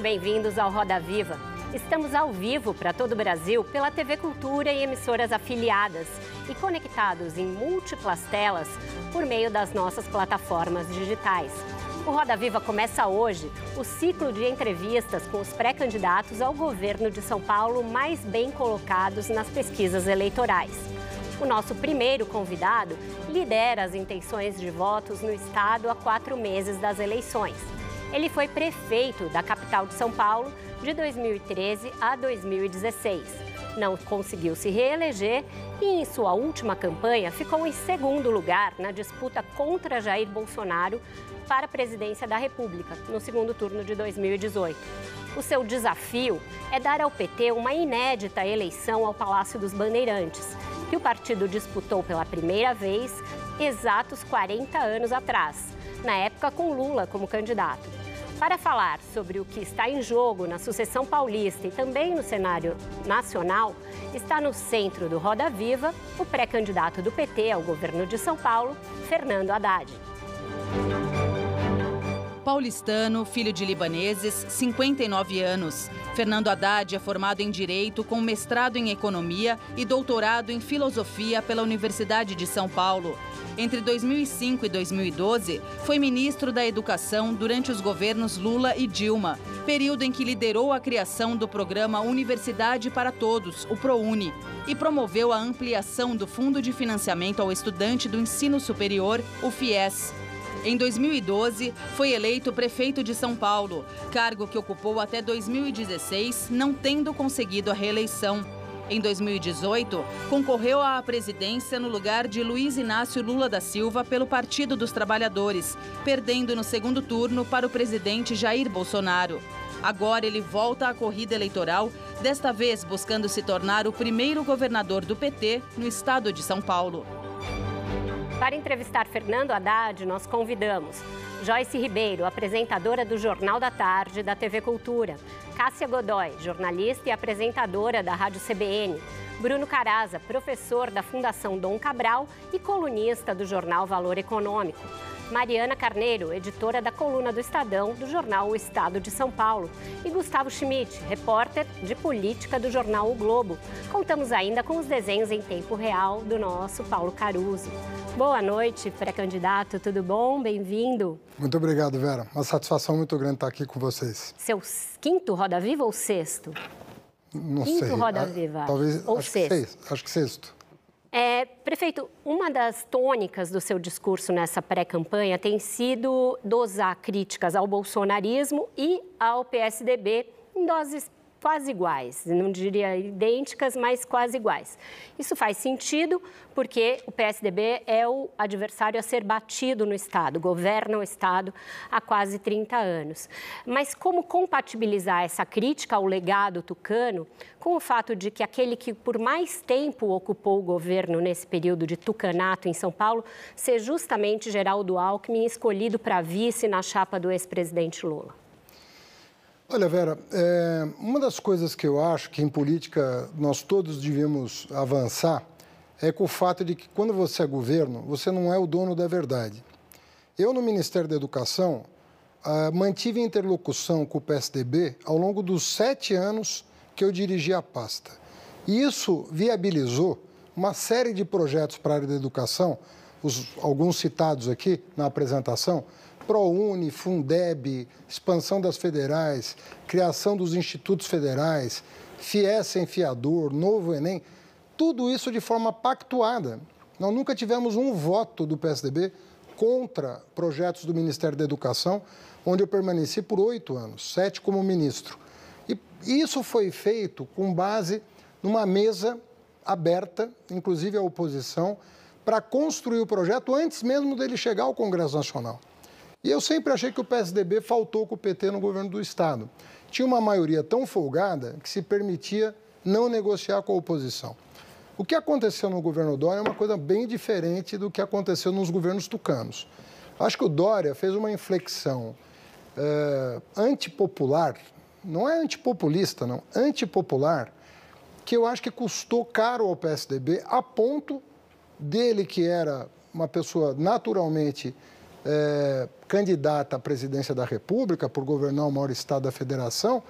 Muito bem-vindos ao Roda Viva. Estamos ao vivo para todo o Brasil pela TV Cultura e emissoras afiliadas e conectados em múltiplas telas por meio das nossas plataformas digitais. O Roda Viva começa hoje o ciclo de entrevistas com os pré-candidatos ao governo de São Paulo mais bem colocados nas pesquisas eleitorais. O nosso primeiro convidado lidera as intenções de votos no estado há quatro meses das eleições. Ele foi prefeito da capital de São Paulo de 2013 a 2016. Não conseguiu se reeleger e, em sua última campanha, ficou em segundo lugar na disputa contra Jair Bolsonaro para a presidência da República, no segundo turno de 2018. O seu desafio é dar ao PT uma inédita eleição ao Palácio dos Bandeirantes, que o partido disputou pela primeira vez exatos 40 anos atrás, na época com Lula como candidato. Para falar sobre o que está em jogo na sucessão paulista e também no cenário nacional, está no centro do Roda Viva o pré-candidato do PT ao governo de São Paulo, Fernando Haddad. Paulistano, filho de libaneses, 59 anos. Fernando Haddad é formado em Direito com mestrado em Economia e doutorado em Filosofia pela Universidade de São Paulo. Entre 2005 e 2012, foi ministro da Educação durante os governos Lula e Dilma, período em que liderou a criação do programa Universidade para Todos, o ProUni, e promoveu a ampliação do Fundo de Financiamento ao Estudante do Ensino Superior, o FIES. Em 2012, foi eleito prefeito de São Paulo, cargo que ocupou até 2016, não tendo conseguido a reeleição. Em 2018, concorreu à presidência no lugar de Luiz Inácio Lula da Silva pelo Partido dos Trabalhadores, perdendo no segundo turno para o presidente Jair Bolsonaro. Agora ele volta à corrida eleitoral, desta vez buscando se tornar o primeiro governador do PT no estado de São Paulo. Para entrevistar Fernando Haddad, nós convidamos Joyce Ribeiro, apresentadora do Jornal da Tarde da TV Cultura, Cássia Godoy, jornalista e apresentadora da Rádio CBN, Bruno Caraza, professor da Fundação Dom Cabral e colunista do jornal Valor Econômico. Mariana Carneiro, editora da coluna do Estadão do jornal O Estado de São Paulo, e Gustavo Schmidt, repórter de política do jornal O Globo. Contamos ainda com os desenhos em tempo real do nosso Paulo Caruso. Boa noite, pré-candidato, tudo bom? Bem-vindo. Muito obrigado, Vera. Uma satisfação muito grande estar aqui com vocês. Seu quinto Roda Viva ou sexto? Não quinto sei. Roda Ah, Viva. Talvez, ou acho sexto? Que seis, acho que sexto. É, prefeito, uma das tônicas do seu discurso nessa pré-campanha tem sido dosar críticas ao bolsonarismo e ao PSDB em doses quase iguais, não diria idênticas, mas quase iguais. Isso faz sentido porque o PSDB é o adversário a ser batido no Estado, governa o Estado há quase 30 anos. Mas como compatibilizar essa crítica ao legado tucano com o fato de que aquele que por mais tempo ocupou o governo nesse período de tucanato em São Paulo ser justamente Geraldo Alckmin, escolhido para vice na chapa do ex-presidente Lula? Olha, Vera, é, uma das coisas que eu acho que em política nós todos devemos avançar é com o fato de que quando você é governo, você não é o dono da verdade. Eu, no Ministério da Educação, ah, mantive interlocução com o PSDB ao longo dos sete anos que eu dirigi a pasta. E isso viabilizou uma série de projetos para a área da educação, os, alguns citados aqui na apresentação, ProUni, Fundeb, expansão das federais, criação dos institutos federais, FIES sem fiador, novo Enem, tudo isso de forma pactuada. Nós nunca tivemos um voto do PSDB contra projetos do Ministério da Educação, onde eu permaneci por oito anos, sete como ministro. E isso foi feito com base numa mesa aberta, inclusive a oposição, para construir o projeto antes mesmo dele chegar ao Congresso Nacional. E eu sempre achei que o PSDB faltou com o PT no governo do Estado. Tinha uma maioria tão folgada que se permitia não negociar com a oposição. O que aconteceu no governo Dória é uma coisa bem diferente do que aconteceu nos governos tucanos. Acho que o Dória fez uma inflexão é, antipopular, não é antipopulista, não, antipopular, que eu acho que custou caro ao PSDB, a ponto dele, que era uma pessoa naturalmente é, candidata à presidência da República, por governar o maior estado da federação,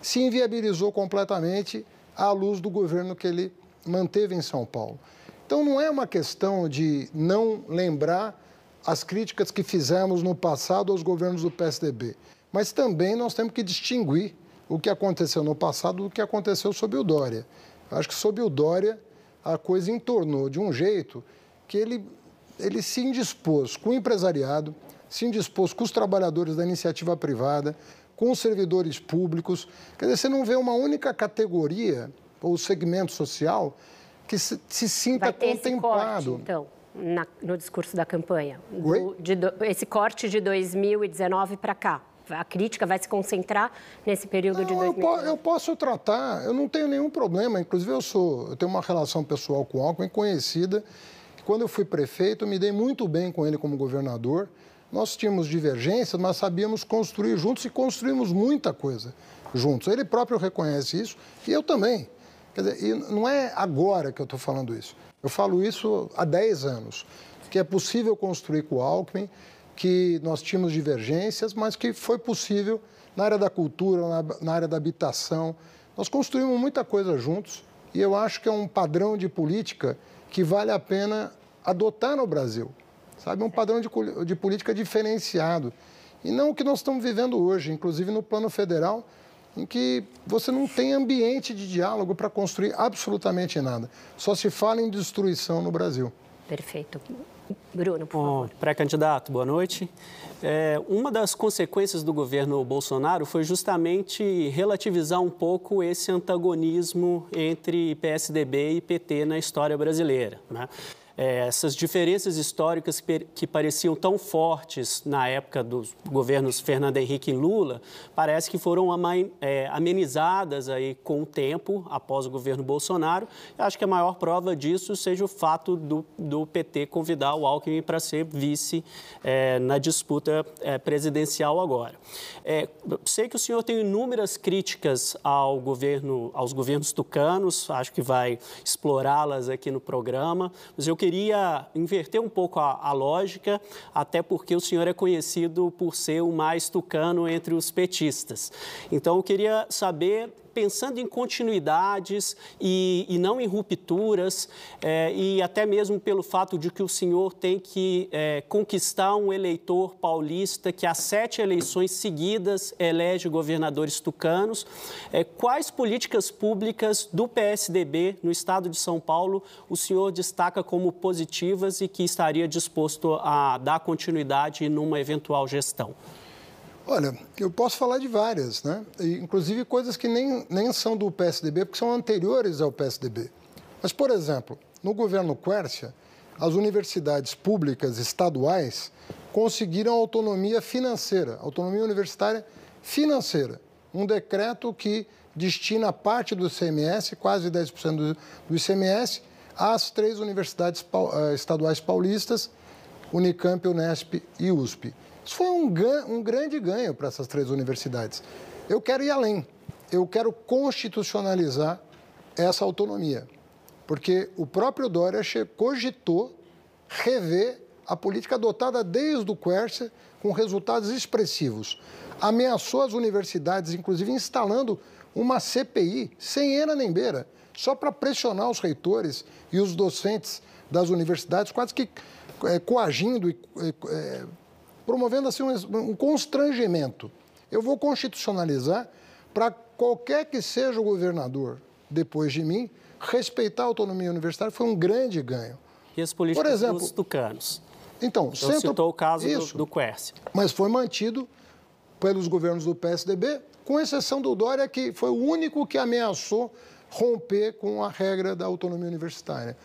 se inviabilizou completamente à luz do governo que ele manteve em São Paulo. Então, não é uma questão de não lembrar as críticas que fizemos no passado aos governos do PSDB, mas também nós temos que distinguir o que aconteceu no passado do que aconteceu sob o Dória. Acho que sob o Dória a coisa entornou de um jeito que ele, ele se indispôs com o empresariado, se indispôs com os trabalhadores da iniciativa privada, com os servidores públicos. Quer dizer, você não vê uma única categoria ou segmento social que se, se sinta Vai ter contemplado. Esse corte, então, na, no discurso da campanha. Do, de, esse corte de 2019 para cá. A crítica vai se concentrar nesse período não, de 2019? Eu, eu, posso tratar, eu não tenho nenhum problema. Inclusive, eu sou, eu tenho uma relação pessoal com o Alckmin conhecida. Quando eu fui prefeito, eu me dei muito bem com ele como governador. Nós tínhamos divergências, mas sabíamos construir juntos e construímos muita coisa juntos. Ele próprio reconhece isso e eu também. Quer dizer, e não é agora que eu estou falando isso. Eu falo isso há 10 anos, que é possível construir com o Alckmin, que nós tínhamos divergências, mas que foi possível na área da cultura, na, na área da habitação. Nós construímos muita coisa juntos e eu acho que é um padrão de política que vale a pena adotar no Brasil. Sabe, um padrão de, de política diferenciado. E não o que nós estamos vivendo hoje, inclusive no plano federal, em que você não tem ambiente de diálogo para construir absolutamente nada. Só se fala em destruição no Brasil. Perfeito. Bruno, por favor. Pré-candidato, boa noite. É, uma das consequências do governo Bolsonaro foi justamente relativizar um pouco esse antagonismo entre PSDB e PT na história brasileira. Né? É, essas diferenças históricas que, pareciam tão fortes na época dos governos Fernando Henrique e Lula, parece que foram é, amenizadas aí com o tempo, após o governo Bolsonaro. Eu acho que a maior prova disso seja o fato do, do PT convidar o Alckmin para ser vice é, na disputa é, presidencial agora. É, sei que o senhor tem inúmeras críticas ao governo, aos governos tucanos, acho que vai explorá-las aqui no programa, mas eu queria queria inverter um pouco a, a, lógica, até porque o senhor é conhecido por ser o mais tucano entre os petistas. Então, eu queria saber pensando em continuidades e, e não em rupturas, é, e até mesmo pelo fato de que o senhor tem que é, conquistar um eleitor paulista que há sete eleições seguidas elege governadores tucanos. É, quais políticas públicas do PSDB no estado de São Paulo o senhor destaca como positivas e que estaria disposto a dar continuidade numa eventual gestão? Olha, eu posso falar de várias, né? Inclusive coisas que nem, nem são do PSDB, porque são anteriores ao PSDB. Mas, por exemplo, no governo Quércia, as universidades públicas estaduais conseguiram autonomia financeira, autonomia universitária financeira. Um decreto que destina parte do ICMS, quase 10% do, do ICMS, às três universidades eh, estaduais paulistas, Unicamp, Unesp e USP. Isso foi um, um grande ganho para essas três universidades. Eu quero ir além. Eu quero constitucionalizar essa autonomia. Porque o próprio Dória cogitou rever a política adotada desde o Quercia, com resultados expressivos. Ameaçou as universidades, inclusive instalando uma CPI sem era nem beira, só para pressionar os reitores e os docentes das universidades, quase que é, coagindo e é, promovendo assim um, um constrangimento. Eu vou constitucionalizar para qualquer que seja o governador depois de mim respeitar a autonomia universitária foi um grande ganho. E as políticas Por exemplo, dos tucanos? Então, Você centro... citou o caso Isso, do, do. Mas foi mantido pelos governos do PSDB, com exceção do Dória, que foi o único que ameaçou romper com a regra da autonomia universitária.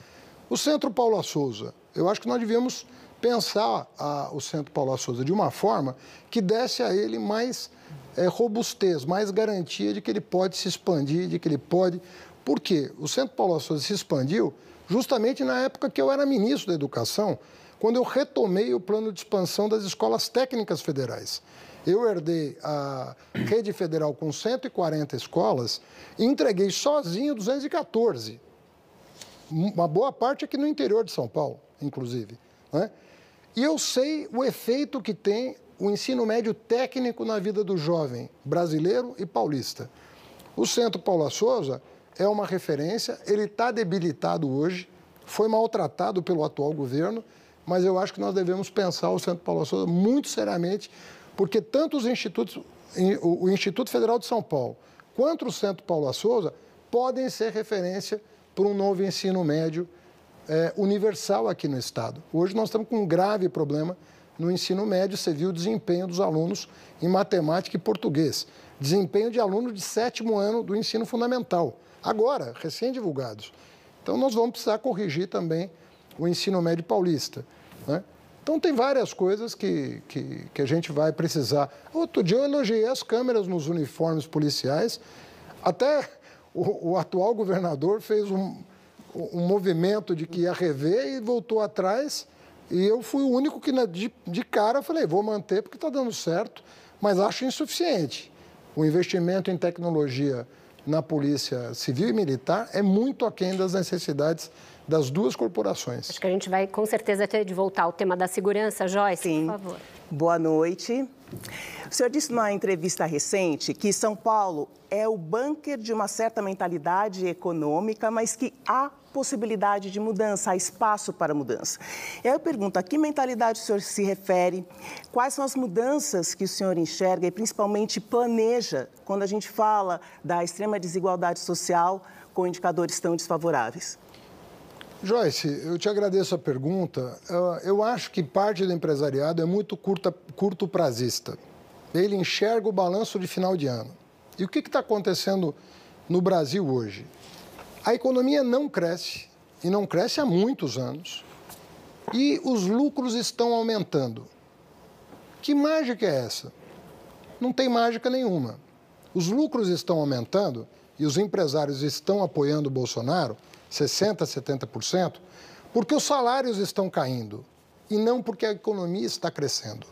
O Centro Paula Souza, eu acho que nós devíamos pensar a, o Centro Paulo Souza de uma forma que desse a ele mais é, robustez, mais garantia de que ele pode se expandir, de que ele pode. Por quê? O Centro Paulo Souza se expandiu justamente na época que eu era ministro da Educação, quando eu retomei o plano de expansão das escolas técnicas federais. Eu herdei a rede federal com 140 escolas e entreguei sozinho 214. Uma boa parte aqui no interior de São Paulo, inclusive. Né? E eu sei o efeito que tem o ensino médio técnico na vida do jovem brasileiro e paulista. O Centro Paula Souza é uma referência, ele está debilitado hoje, foi maltratado pelo atual governo, mas eu acho que nós devemos pensar o Centro Paulo Souza muito seriamente, porque tanto os institutos, o Instituto Federal de São Paulo quanto o Centro Paulo Souza podem ser referência para um novo ensino médio é, universal aqui no Estado. Hoje nós estamos com um grave problema no ensino médio, você viu o desempenho dos alunos em matemática e português. Desempenho de aluno de sétimo ano do ensino fundamental, agora, recém-divulgados. Então, nós vamos precisar corrigir também o ensino médio paulista. Né? Então, tem várias coisas que, que, que, a gente vai precisar. Outro dia eu elogiei as câmeras nos uniformes policiais. Até o, o atual governador fez um, um movimento de que ia rever e voltou atrás e eu fui o único que, de, de cara, falei, vou manter porque está dando certo, mas acho insuficiente. O investimento em tecnologia na Polícia Civil e Militar é muito aquém das necessidades das duas corporações. Acho que a gente vai com certeza ter de voltar ao tema da segurança, Joyce, Sim. por favor. Boa noite. O senhor disse numa entrevista recente que São Paulo é o bunker de uma certa mentalidade econômica, mas que há possibilidade de mudança, há espaço para mudança. E aí eu pergunto, a que mentalidade o senhor se refere? Quais são as mudanças que o senhor enxerga e principalmente planeja quando a gente fala da extrema desigualdade social com indicadores tão desfavoráveis? Joyce, eu te agradeço a pergunta. Eu acho que parte do empresariado é muito curta, curto prazista. Ele enxerga o balanço de final de ano. E o que está acontecendo no Brasil hoje? A economia não cresce, e não cresce há muitos anos, e os lucros estão aumentando. Que mágica é essa? Não tem mágica nenhuma. Os lucros estão aumentando e os empresários estão apoiando o Bolsonaro, 60%, 70%, porque os salários estão caindo e não porque a economia está crescendo.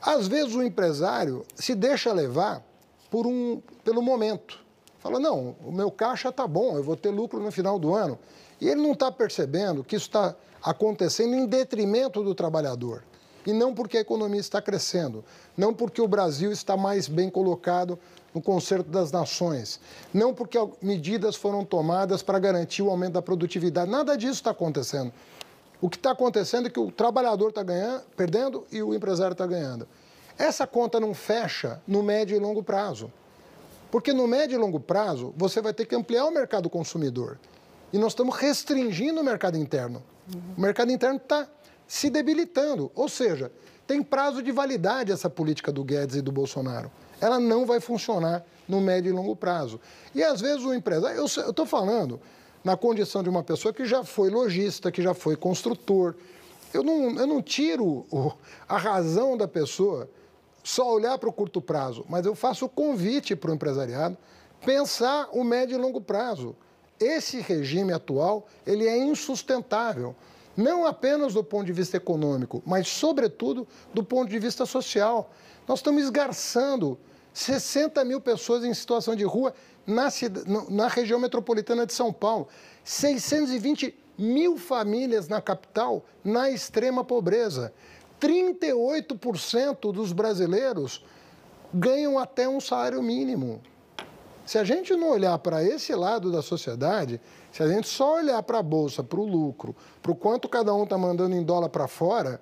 Às vezes o empresário se deixa levar por um, pelo momento. Fala, não, o meu caixa está bom, eu vou ter lucro no final do ano. E ele não está percebendo que isso está acontecendo em detrimento do trabalhador. E não porque a economia está crescendo, não porque o Brasil está mais bem colocado no concerto das nações, não porque medidas foram tomadas para garantir o aumento da produtividade. Nada disso está acontecendo. O que está acontecendo é que o trabalhador está ganhando, perdendo e o empresário está ganhando. Essa conta não fecha no médio e longo prazo. Porque no médio e longo prazo, você vai ter que ampliar o mercado consumidor. E nós estamos restringindo o mercado interno. O mercado interno está se debilitando. Ou seja, tem prazo de validade essa política do Guedes e do Bolsonaro. Ela não vai funcionar no médio e longo prazo. E às vezes o empresário. Eu estou falando na condição de uma pessoa que já foi lojista, que já foi construtor. Eu não, eu não tiro a razão da pessoa só olhar para o curto prazo, mas eu faço o convite para o empresariado pensar o médio e longo prazo. Esse regime atual, ele é insustentável, não apenas do ponto de vista econômico, mas sobretudo do ponto de vista social. Nós estamos esgarçando 60 mil pessoas em situação de rua na, na região metropolitana de São Paulo, 620 mil famílias na capital na extrema pobreza. 38% dos brasileiros ganham até um salário mínimo. Se a gente não olhar para esse lado da sociedade, se a gente só olhar para a bolsa, para o lucro, para o quanto cada um está mandando em dólar para fora,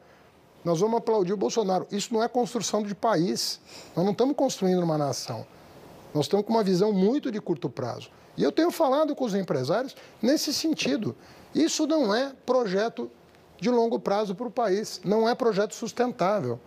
nós vamos aplaudir o Bolsonaro. Isso não é construção de país. Nós não estamos construindo uma nação. Nós estamos com uma visão muito de curto prazo. E eu tenho falado com os empresários nesse sentido. Isso não é projeto de longo prazo para o país. Não é projeto sustentável.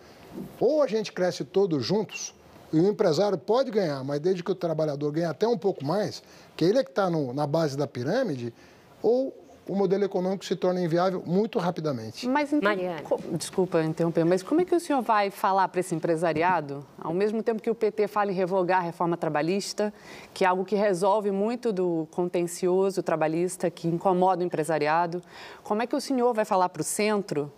Ou a gente cresce todos juntos, e o empresário pode ganhar, mas desde que o trabalhador ganhe até um pouco mais, que ele é que está na base da pirâmide, ou o modelo econômico se torna inviável muito rapidamente. Mas então, Mariana. desculpa interromper, mas como é que o senhor vai falar para esse empresariado, ao mesmo tempo que o PT fala em revogar a reforma trabalhista, que é algo que resolve muito do contencioso trabalhista, que incomoda o empresariado, como é que o senhor vai falar para o centro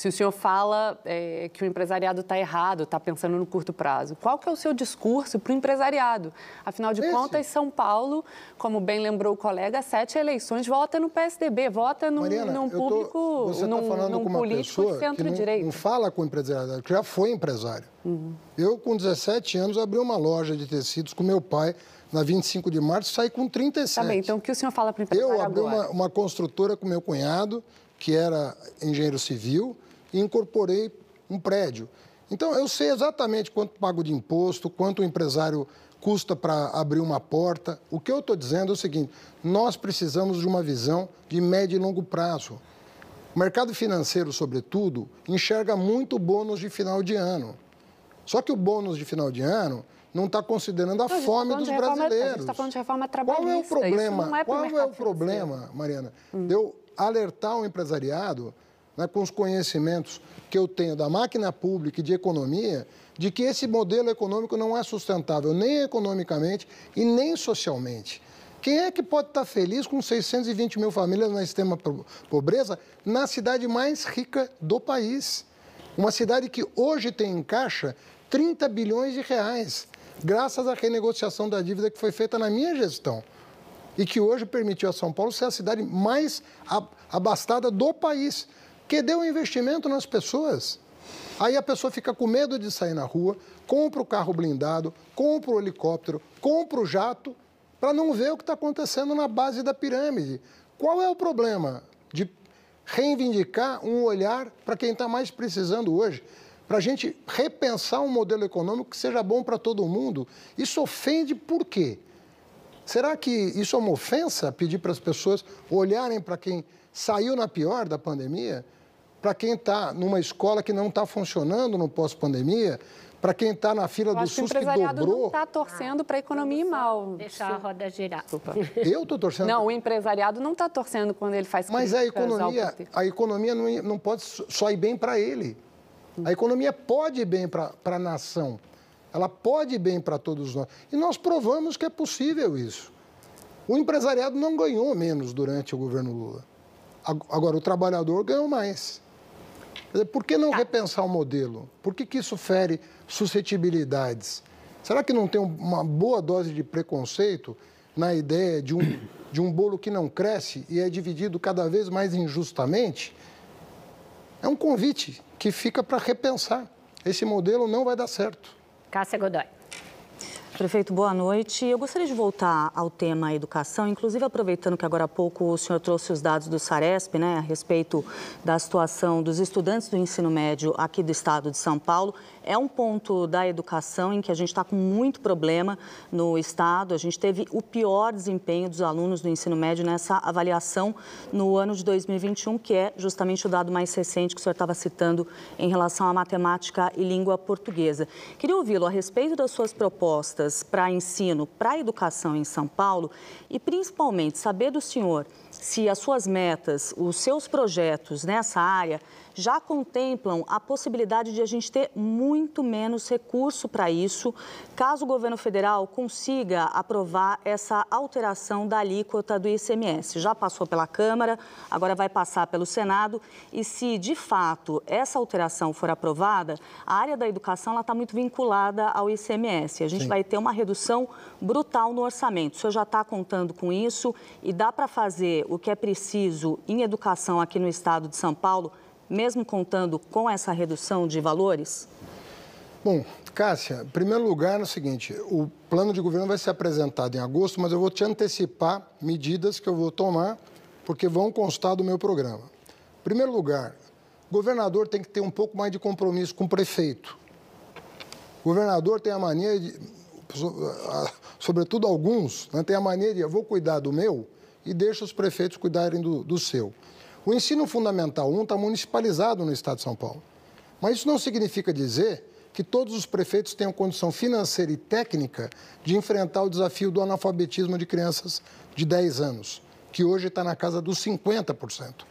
se o senhor fala é, que o empresariado está errado, está pensando no curto prazo, qual que é o seu discurso para o empresariado? Afinal de Esse. contas, São Paulo, como bem lembrou o colega, sete eleições vota no PSDB, vota num, Mariana, num público, tô, você tá num, falando num com uma político centro-direita. Não, não fala com o empresariado, que já foi empresário. Uhum. Eu, com 17 anos, abri uma loja de tecidos com meu pai na 25 de março, saí com 37. Tá bem, então o que o senhor fala para o empresário Eu abri uma, uma, construtora com meu cunhado, que era engenheiro civil, e incorporei um prédio. Então, eu sei exatamente quanto pago de imposto, quanto o empresário custa para abrir uma porta. O que eu estou dizendo é o seguinte: nós precisamos de uma visão de médio e longo prazo. O mercado financeiro, sobretudo, enxerga muito bônus de final de ano. Só que o bônus de final de ano não está considerando a não, fome dos reforma, brasileiros. A gente está falando de reforma trabalhista. Qual é o problema? É qual é o problema, Mariana? Hum. De eu alertar o empresariado né, com os conhecimentos que eu tenho da máquina pública e de economia, de que esse modelo econômico não é sustentável nem economicamente e nem socialmente. Quem é que pode estar feliz com 620 mil famílias na extrema pobreza na cidade mais rica do país? Uma cidade que hoje tem em caixa 30 bilhões de reais, graças à renegociação da dívida que foi feita na minha gestão e que hoje permitiu a São Paulo ser a cidade mais abastada do país que deu investimento nas pessoas. Aí a pessoa fica com medo de sair na rua, compra o carro blindado, compra o helicóptero, compra o jato, para não ver o que está acontecendo na base da pirâmide. Qual é o problema de reivindicar um olhar para quem está mais precisando hoje? Para a gente repensar um modelo econômico que seja bom para todo mundo. Isso ofende por quê? Será que isso é uma ofensa pedir para as pessoas olharem para quem saiu na pior da pandemia? Para quem está numa escola que não está funcionando no pós-pandemia, para quem está na fila do SUS que, que dobrou. não está torcendo para a economia ir mal. Deixar a roda girar. Desculpa. Eu estou torcendo. Não, o empresariado não está torcendo quando ele faz Mas a economia, a economia não, não pode só ir bem para ele. A economia pode ir bem para a nação. Ela pode ir bem para todos nós. E nós provamos que é possível isso. O empresariado não ganhou menos durante o governo Lula. Agora, o trabalhador ganhou mais. Por que não tá. repensar o modelo? Por que, que isso fere suscetibilidades? Será que não tem uma boa dose de preconceito na ideia de um, de um bolo que não cresce e é dividido cada vez mais injustamente? É um convite que fica para repensar. Esse modelo não vai dar certo. Cássia Godoy. Prefeito, boa noite. Eu gostaria de voltar ao tema educação, inclusive aproveitando que agora há pouco o senhor trouxe os dados do Saresp, né, a respeito da situação dos estudantes do ensino médio aqui do estado de São Paulo é um ponto da educação em que a gente está com muito problema no Estado. A gente teve o pior desempenho dos alunos do ensino médio nessa avaliação no ano de 2021, que é justamente o dado mais recente que o senhor estava citando em relação à matemática e língua portuguesa. Queria ouvi-lo a respeito das suas propostas para ensino, para educação em São Paulo e principalmente saber do senhor se as suas metas, os seus projetos nessa área já contemplam a possibilidade de a gente ter muito menos recurso para isso, caso o governo federal consiga aprovar essa alteração da alíquota do ICMS. Já passou pela Câmara, agora vai passar pelo Senado e se de fato essa alteração for aprovada, a área da educação está muito vinculada ao ICMS. A gente Sim. vai ter uma redução brutal no orçamento. O senhor já está contando com isso e dá para fazer o que é preciso em educação aqui no estado de São Paulo mesmo contando com essa redução de valores? Bom, Cássia, em primeiro lugar é o seguinte, o plano de governo vai ser apresentado em agosto, mas eu vou te antecipar medidas que eu vou tomar, porque vão constar do meu programa. Em primeiro lugar, o governador tem que ter um pouco mais de compromisso com o prefeito. O governador tem a mania de, sobretudo alguns, né, tem a mania de eu vou cuidar do meu e deixa os prefeitos cuidarem do, do seu. O ensino fundamental 1 está municipalizado no Estado de São Paulo. Mas isso não significa dizer que todos os prefeitos tenham condição financeira e técnica de enfrentar o desafio do analfabetismo de crianças de 10 anos. que hoje está na casa dos 50%.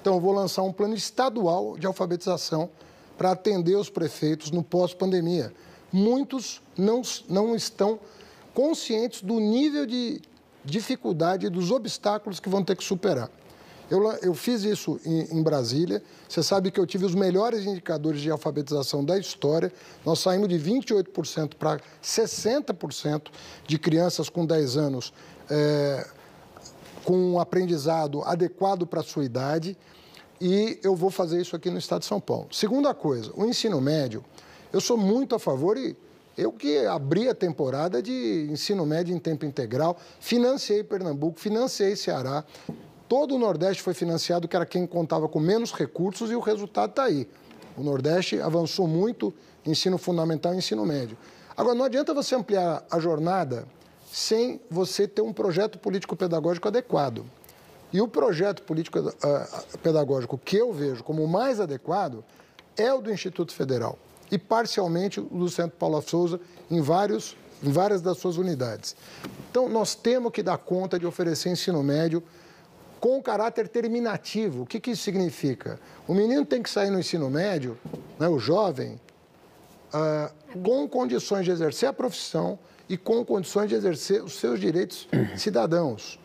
Então, eu vou lançar um plano estadual de alfabetização para atender os prefeitos no pós-pandemia. Muitos não, não estão conscientes do nível de dificuldade e dos obstáculos que vão ter que superar. Eu, eu fiz isso em, em, Brasília. Você sabe que eu tive os melhores indicadores de alfabetização da história. Nós saímos de 28% para 60% de crianças com 10 anos é, com um aprendizado adequado para a sua idade. E eu vou fazer isso aqui no estado de São Paulo. Segunda coisa, o ensino médio. Eu sou muito a favor e eu que abri a temporada de ensino médio em tempo integral, financiei Pernambuco, financiei Ceará. Todo o Nordeste foi financiado, que era quem contava com menos recursos, e o resultado está aí. O Nordeste avançou muito ensino fundamental e ensino médio. Agora, não adianta você ampliar a jornada sem você ter um projeto político-pedagógico adequado. E o projeto político-pedagógico ah, que eu vejo como o mais adequado é o do Instituto Federal e parcialmente o do Centro Paulo Souza em, vários, em várias das suas unidades. Então, nós temos que dar conta de oferecer ensino médio com caráter terminativo. O que, que isso significa? O menino tem que sair no ensino médio, né, o jovem, ah, com condições de exercer a profissão e com condições de exercer os seus direitos cidadãos.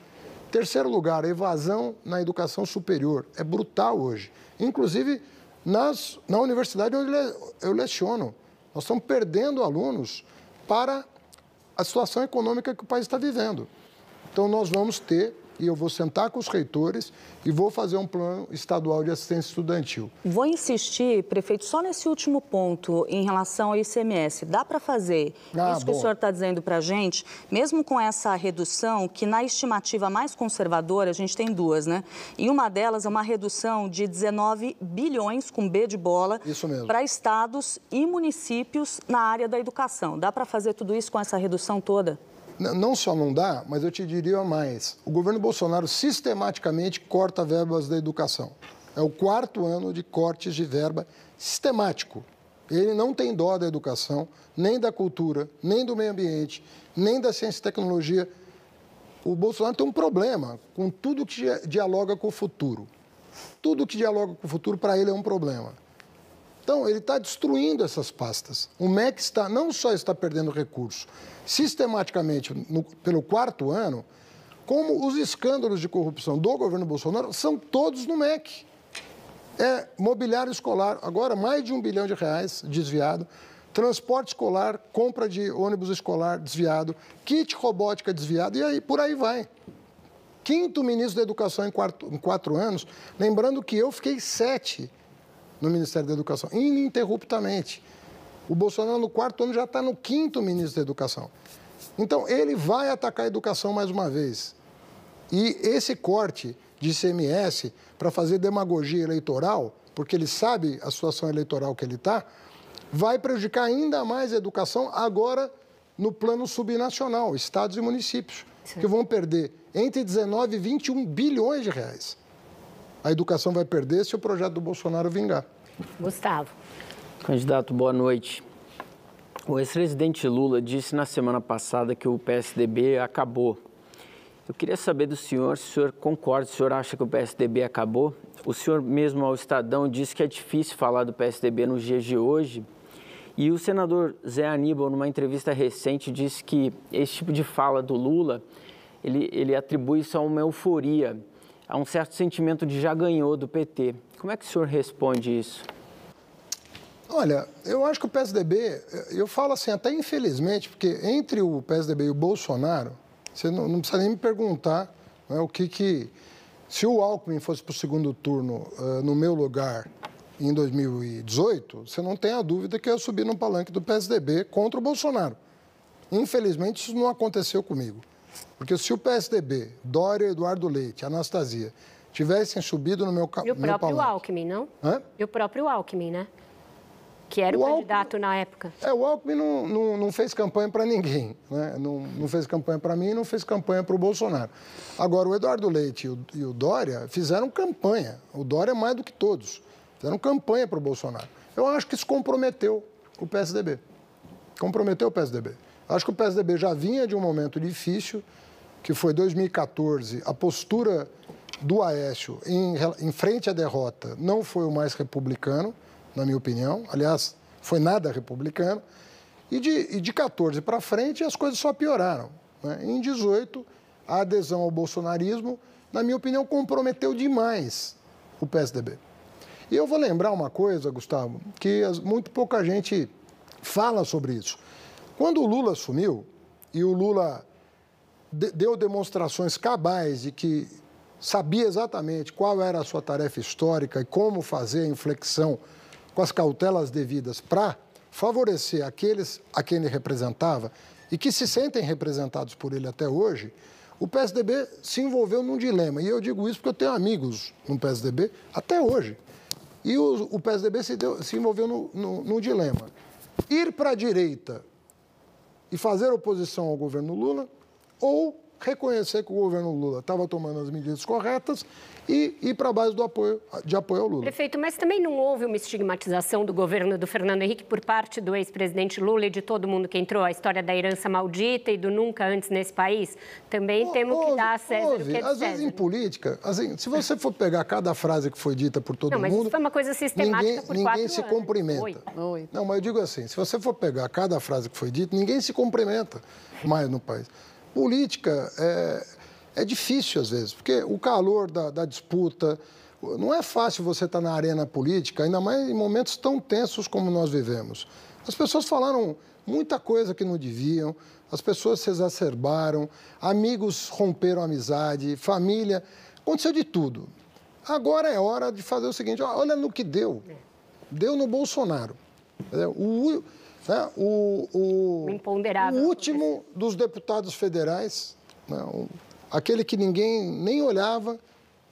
Terceiro lugar, a evasão na educação superior. É brutal hoje. Inclusive, nas, na universidade onde eu leciono. Nós estamos perdendo alunos para a situação econômica que o país está vivendo. Então, nós vamos ter e eu vou sentar com os reitores e vou fazer um plano estadual de assistência estudantil. Vou insistir, prefeito, só nesse último ponto em relação ao ICMS. Dá para fazer ah, isso bom. que o senhor está dizendo para a gente, mesmo com essa redução, que na estimativa mais conservadora, a gente tem duas, né? E uma delas é uma redução de 19 bilhões, com B de bola, para estados e municípios na área da educação. Dá para fazer tudo isso com essa redução toda? Não só não dá, mas eu te diria mais. O governo Bolsonaro sistematicamente corta verbas da educação. É o quarto ano de cortes de verba sistemático. Ele não tem dó da educação, nem da cultura, nem do meio ambiente, nem da ciência e tecnologia. O Bolsonaro tem um problema com tudo que dialoga com o futuro. Tudo que dialoga com o futuro, para ele, é um problema. Então, ele está destruindo essas pastas. O MEC está, não só está perdendo recursos, sistematicamente, no, pelo quarto ano, como os escândalos de corrupção do governo Bolsonaro são todos no MEC. É mobiliário escolar, agora mais de um bilhão de reais desviado, transporte escolar, compra de ônibus escolar desviado, kit robótica desviado, e aí por aí vai. Quinto ministro da Educação em em quatro anos, lembrando que eu fiquei sete no Ministério da Educação, ininterruptamente. O Bolsonaro, no quarto ano, já está no quinto ministro da Educação. Então, ele vai atacar a educação mais uma vez. E esse corte de ICMS para fazer demagogia eleitoral, porque ele sabe a situação eleitoral que ele está, vai prejudicar ainda mais a educação agora no plano subnacional, estados e municípios, Sim. que vão perder entre 19 e 21 bilhões de reais. A educação vai perder se o projeto do Bolsonaro vingar. Gustavo. Candidato, boa noite. O ex-presidente Lula disse na semana passada que o PSDB acabou. Eu queria saber do senhor se o senhor concorda, se o senhor acha que o PSDB acabou. O senhor mesmo ao Estadão disse que é difícil falar do PSDB nos dias de hoje. E o senador Zé Aníbal, numa entrevista recente, disse que esse tipo de fala do Lula, ele, ele atribui isso a uma euforia, a um certo sentimento de já ganhou do PT. Como é que o senhor responde isso? Olha, eu acho que o PSDB, eu falo assim, até infelizmente, porque entre o PSDB e o Bolsonaro, você não, não precisa nem me perguntar né, o que que. Se o Alckmin fosse para o segundo turno uh, no meu lugar em 2018, você não tem a dúvida que eu ia subir no palanque do PSDB contra o Bolsonaro. Infelizmente, isso não aconteceu comigo. Porque se o PSDB, Dória, Eduardo Leite, Anastasia, tivessem subido no meu, e o próprio Alckmin, não? Hã? E o próprio Alckmin, né? que era o, o candidato na época. É, o Alckmin não, não, não fez campanha para ninguém. Né? Não, não fez campanha para mim, não fez campanha para o Bolsonaro. Agora, o Eduardo Leite e o, e o Dória fizeram campanha. O Dória mais do que todos. Fizeram campanha para o Bolsonaro. Eu acho que isso comprometeu o PSDB. Comprometeu o PSDB. Acho que o PSDB já vinha de um momento difícil que foi 2014, a postura do Aécio em, em frente à derrota não foi o mais republicano, na minha opinião. Aliás, foi nada republicano. E de, e de 14 para frente, as coisas só pioraram. Né? Em 18, a adesão ao bolsonarismo, na minha opinião, comprometeu demais o PSDB. E eu vou lembrar uma coisa, Gustavo, que muito pouca gente fala sobre isso. Quando o Lula assumiu, e o Lula deu demonstrações cabais de que sabia exatamente qual era a sua tarefa histórica e como fazer a inflexão com as cautelas devidas para favorecer aqueles a quem ele representava e que se sentem representados por ele até hoje, o PSDB se envolveu num dilema. E eu digo isso porque eu tenho amigos no PSDB até hoje. E o, o PSDB se, deu, se envolveu no, no, no dilema. Ir para a direita e fazer oposição ao governo Lula ou reconhecer que o governo Lula estava tomando as medidas corretas e ir para a base do apoio, de apoio ao Lula. Prefeito, mas também não houve uma estigmatização do governo do Fernando Henrique por parte do ex-presidente Lula e de todo mundo que entrou? A história da herança maldita e do nunca antes nesse país? Também o, temos houve, que dar a César houve. o que é de Às César. vezes em política, assim, se você for pegar cada frase que foi dita por todo não, mundo... Mas isso foi uma coisa sistemática ninguém, por ninguém se anos. cumprimenta. Oi. Oi. Não, mas eu digo assim, se você for pegar cada frase que foi dita, ninguém se cumprimenta mais no país. Política é é difícil às vezes, porque o calor da, da disputa. Não é fácil você estar na arena política, ainda mais em momentos tão tensos como nós vivemos. As pessoas falaram muita coisa que não deviam, as pessoas se exacerbaram, amigos romperam amizade, família, aconteceu de tudo. Agora é hora de fazer o seguinte: olha no que deu. Deu no Bolsonaro. O, né, o, o, o, o último dos deputados federais, né, aquele que ninguém nem olhava,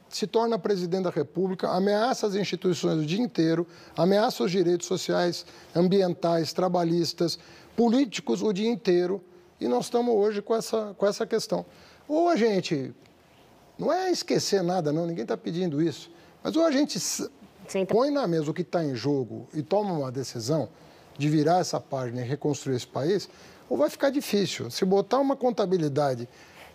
se torna presidente da República, ameaça as instituições o dia inteiro, ameaça os direitos sociais, ambientais, trabalhistas, políticos o dia inteiro. E nós estamos hoje com essa, com essa questão. Ou a gente. Não é esquecer nada, não, ninguém está pedindo isso. Mas ou a gente põe na mesa o que está em jogo e toma uma decisão de virar essa página e reconstruir esse país, ou vai ficar difícil. Se botar uma contabilidade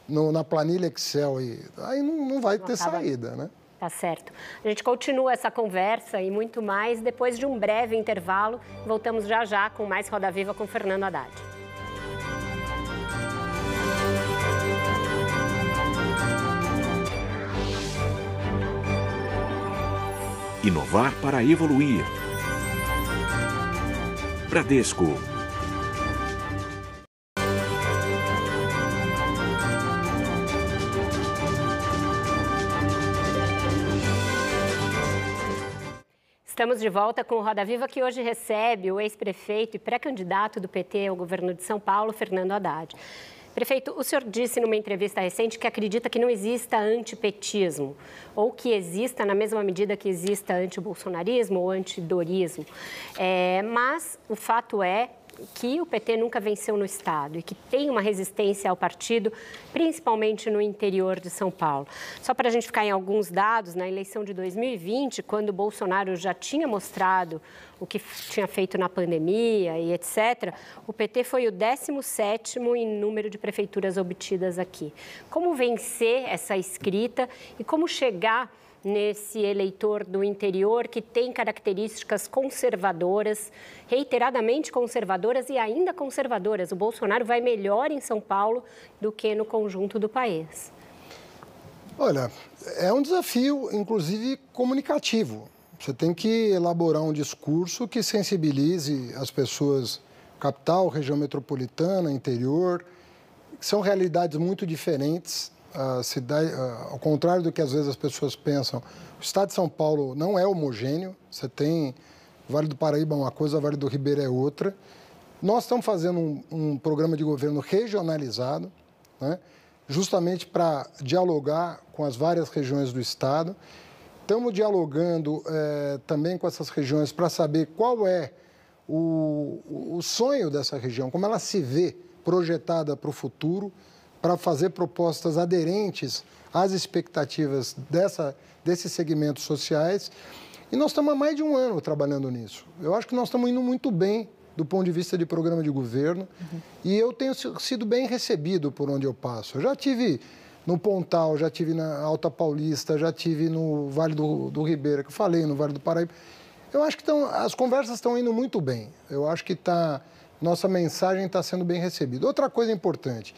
no, na planilha Excel, e, aí não, não vai não ter saída, né? Tá certo. A gente continua essa conversa e muito mais depois de um breve intervalo. Voltamos já já com mais Roda Viva com Fernando Haddad. Inovar para evoluir. Bradesco Estamos de volta com o Roda Viva, que hoje recebe o ex-prefeito e pré-candidato do PT ao governo de São Paulo, Fernando Haddad. Prefeito, o senhor disse numa entrevista recente que acredita que não exista antipetismo, ou que exista na mesma medida que exista antibolsonarismo ou antidorismo. É, mas o fato é que o PT nunca venceu no Estado e que tem uma resistência ao partido, principalmente no interior de São Paulo. Só para a gente ficar em alguns dados, na eleição de 2020, quando o Bolsonaro já tinha mostrado o que tinha feito na pandemia e etc., o PT foi o 17º em número de prefeituras obtidas aqui. Como vencer essa escrita e como chegar nesse eleitor do interior que tem características conservadoras, reiteradamente conservadoras e ainda conservadoras. O Bolsonaro vai melhor em São Paulo do que no conjunto do país. Olha, é um desafio, inclusive comunicativo. Você tem que elaborar um discurso que sensibilize as pessoas, capital, região metropolitana, interior, são realidades muito diferentes a cidade, ao contrário do que às vezes as pessoas pensam, o estado de São Paulo não é homogêneo. Você tem Vale do Paraíba é uma coisa, Vale do Ribeira é outra. Nós estamos fazendo um, um programa de governo regionalizado, né, justamente para dialogar com as várias regiões do estado. Estamos dialogando é, também com essas regiões para saber qual é o, o sonho dessa região, como ela se vê projetada para o futuro para fazer propostas aderentes às expectativas dessa, desses segmentos sociais. E nós estamos há mais de um ano trabalhando nisso. Eu acho que nós estamos indo muito bem do ponto de vista de programa de governo. Uhum. E eu tenho sido bem recebido por onde eu passo. Eu já tive no Pontal, já tive na Alta Paulista, já tive no Vale do, do Ribeira, que eu falei, no Vale do Paraíba. Eu acho que tão, as conversas estão indo muito bem. Eu acho que tá, nossa mensagem está sendo bem recebida. Outra coisa importante,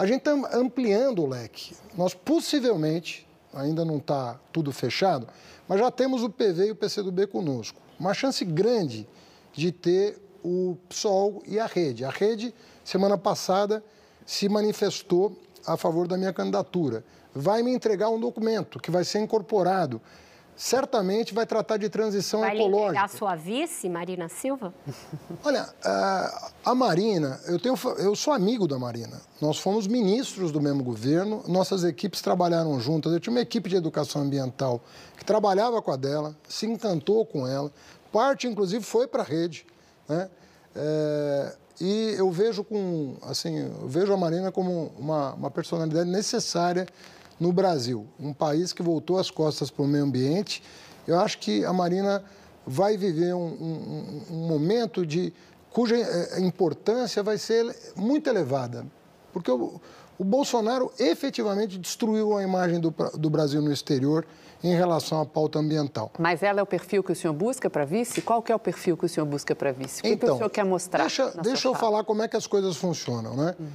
a gente está ampliando o leque. Nós possivelmente, ainda não está tudo fechado, mas já temos o PV e o PCdoB conosco. Uma chance grande de ter o PSOL e a rede. A rede, semana passada, se manifestou a favor da minha candidatura. Vai me entregar um documento que vai ser incorporado certamente vai tratar de transição vai ecológica. Vai a sua vice, Marina Silva? Olha, a Marina, eu, tenho, eu sou amigo da Marina. Nós fomos ministros do mesmo governo, nossas equipes trabalharam juntas. Eu tinha uma equipe de educação ambiental que trabalhava com a dela, se encantou com ela. Parte, inclusive, foi para a rede. Né? É, e eu vejo com, assim, eu vejo a Marina como uma, uma personalidade necessária no Brasil, um país que voltou as costas para o meio ambiente. Eu acho que a Marina vai viver um, um, um momento de cuja eh, importância vai ser muito elevada, porque o, o Bolsonaro efetivamente destruiu a imagem do, do Brasil no exterior em relação à pauta ambiental. Mas ela é o perfil que o senhor busca para vice? Qual que é o perfil que o senhor busca para vice? O então, que, o senhor quer mostrar? Deixa, deixa eu falar como é que as coisas funcionam, né? Hum.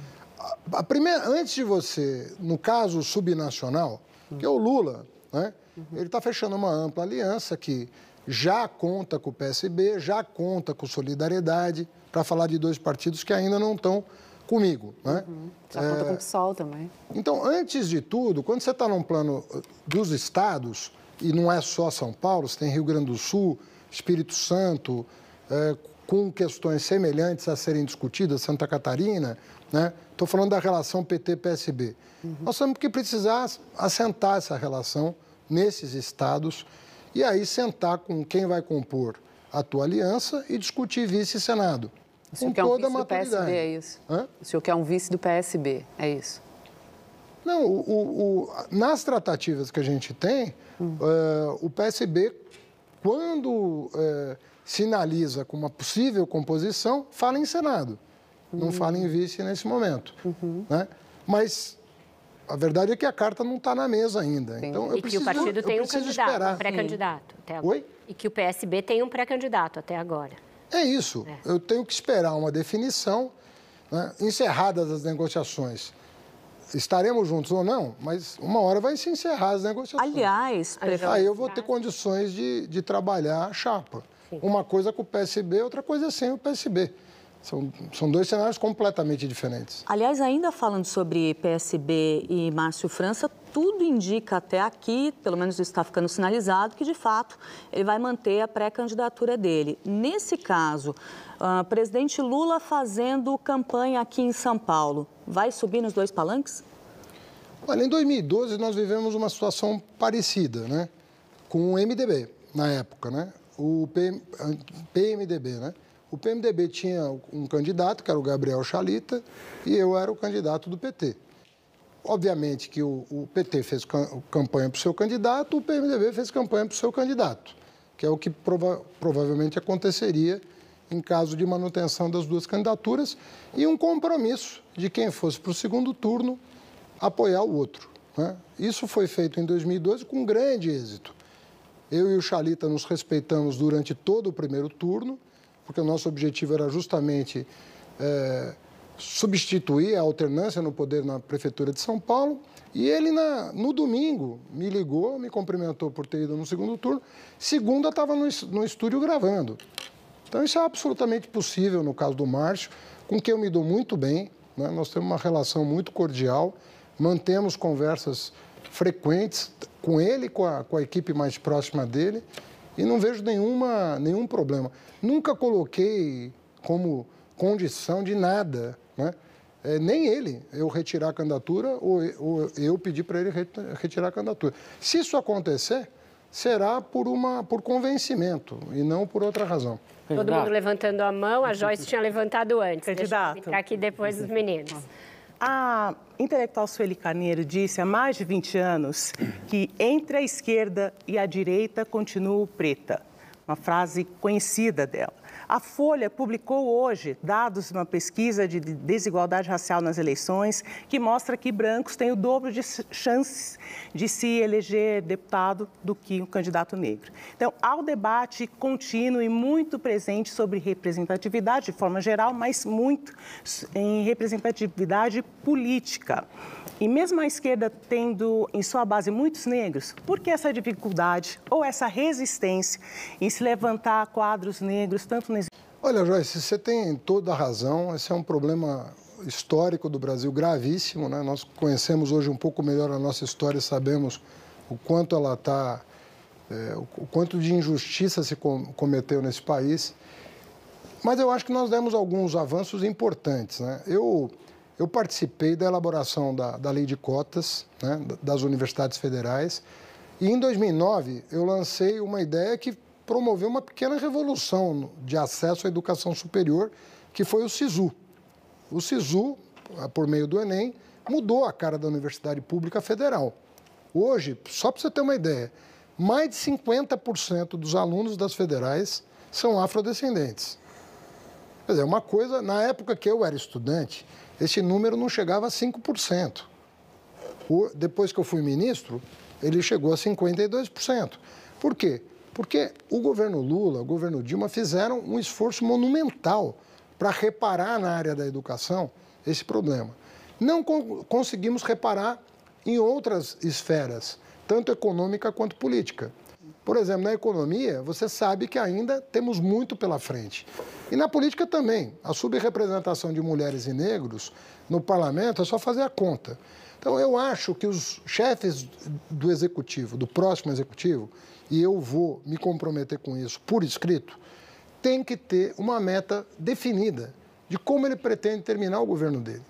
A primeira, antes de você, no caso subnacional, que é o Lula, né? Ele está fechando uma ampla aliança que já conta com o PSB, já conta com Solidariedade, para falar de dois partidos que ainda não estão comigo. Né? Uhum. Já é... conta com o PSOL também. Então, antes de tudo, quando você está num plano uh, dos estados, e não é só São Paulo, você tem Rio Grande do Sul, Espírito Santo, é, com questões semelhantes a serem discutidas, Santa Catarina, né? Estou falando da relação PT-PSB. Uhum. Nós temos que precisar assentar essa relação nesses estados e aí sentar com quem vai compor a tua aliança e discutir vice e Senado. O senhor quer um vice do PSB, é isso? Hã? O senhor quer um vice do PSB, é isso? Não, o, o, o, nas tratativas que a gente tem, hum. uh, o PSB, quando uh, sinaliza com uma possível composição, fala em Senado não fala em vice nesse momento. Uhum. Né? Mas a verdade é que a carta não está na mesa ainda. Sim. Então, eu e preciso, que o partido tem um candidato, um pré-candidato até agora. Oi? E que o PSB tem um pré-candidato até agora. É isso. É. Eu tenho que esperar uma definição, né? encerradas as negociações. Estaremos juntos ou não, mas uma hora vai se encerrar as negociações. Aliás, aí eu vou ter condições de, de trabalhar a chapa. Sim. Uma coisa com o PSB, outra coisa sem o PSB. São, são dois cenários completamente diferentes. Aliás, ainda falando sobre PSB e Márcio França, tudo indica até aqui, pelo menos está ficando sinalizado, que de fato ele vai manter a pré-candidatura dele. Nesse caso, uh, presidente Lula fazendo campanha aqui em São Paulo, vai subir nos dois palanques? Olha, em 2012 nós vivemos uma situação parecida, né? Com o MDB na época, né? O PM, PMDB, né? O PMDB tinha um candidato, que era o Gabriel Chalita, e eu era o candidato do PT. Obviamente que o, o PT fez campanha para o seu candidato, o PMDB fez campanha para o seu candidato, que é o que prova provavelmente aconteceria em caso de manutenção das duas candidaturas e um compromisso de quem fosse para o segundo turno apoiar o outro. Né? Isso foi feito em 2012 com grande êxito. Eu e o Chalita nos respeitamos durante todo o primeiro turno porque o nosso objetivo era justamente é, substituir a alternância no poder na Prefeitura de São Paulo. E ele, na, no domingo, me ligou, me cumprimentou por ter ido no segundo turno. Segunda, estava no, no estúdio gravando. Então, isso é absolutamente possível no caso do Márcio, com quem eu me dou muito bem. Né? Nós temos uma relação muito cordial, mantemos conversas frequentes com ele, com a, com a equipe mais próxima dele e não vejo nenhuma, nenhum problema. Nunca coloquei como condição de nada, né? É, nem ele, eu retirar a candidatura ou, ou eu pedir para ele retirar a candidatura. Se isso acontecer, será por, uma, por convencimento e não por outra razão. Todo mundo levantando a mão, a Joyce tinha levantado antes. Candidato. Deixa eu aqui depois dos meninos. A intelectual Sueli Carneiro disse há mais de 20 anos que entre a esquerda e a direita continuo preta. Uma frase conhecida dela. A Folha publicou hoje dados de uma pesquisa de desigualdade racial nas eleições que mostra que brancos têm o dobro de chances de se eleger deputado do que um candidato negro. Então, há o debate contínuo e muito presente sobre representatividade de forma geral, mas muito em representatividade política. E mesmo a esquerda tendo em sua base muitos negros, por que essa dificuldade ou essa resistência em se levantar quadros negros tanto. Olha, Joyce, você tem toda a razão. Esse é um problema histórico do Brasil gravíssimo. Né? Nós conhecemos hoje um pouco melhor a nossa história e sabemos o quanto ela está, é, o quanto de injustiça se cometeu nesse país. Mas eu acho que nós demos alguns avanços importantes. Né? Eu eu participei da elaboração da, da lei de cotas né, das universidades federais e em 2009 eu lancei uma ideia que promoveu uma pequena revolução de acesso à educação superior, que foi o SISU. O SISU, por meio do Enem, mudou a cara da Universidade Pública Federal. Hoje, só para você ter uma ideia, mais de 50% dos alunos das federais são afrodescendentes. Quer dizer, uma coisa, na época que eu era estudante, esse número não chegava a 5%. O, depois que eu fui ministro, ele chegou a 52%. Por quê? Porque o governo Lula, o governo Dilma fizeram um esforço monumental para reparar na área da educação esse problema. Não co conseguimos reparar em outras esferas, tanto econômica quanto política. Por exemplo, na economia, você sabe que ainda temos muito pela frente. E na política também. A subrepresentação de mulheres e negros no parlamento é só fazer a conta. Então, eu acho que os chefes do executivo, do próximo executivo, e eu vou me comprometer com isso por escrito, tem que ter uma meta definida de como ele pretende terminar o governo dele.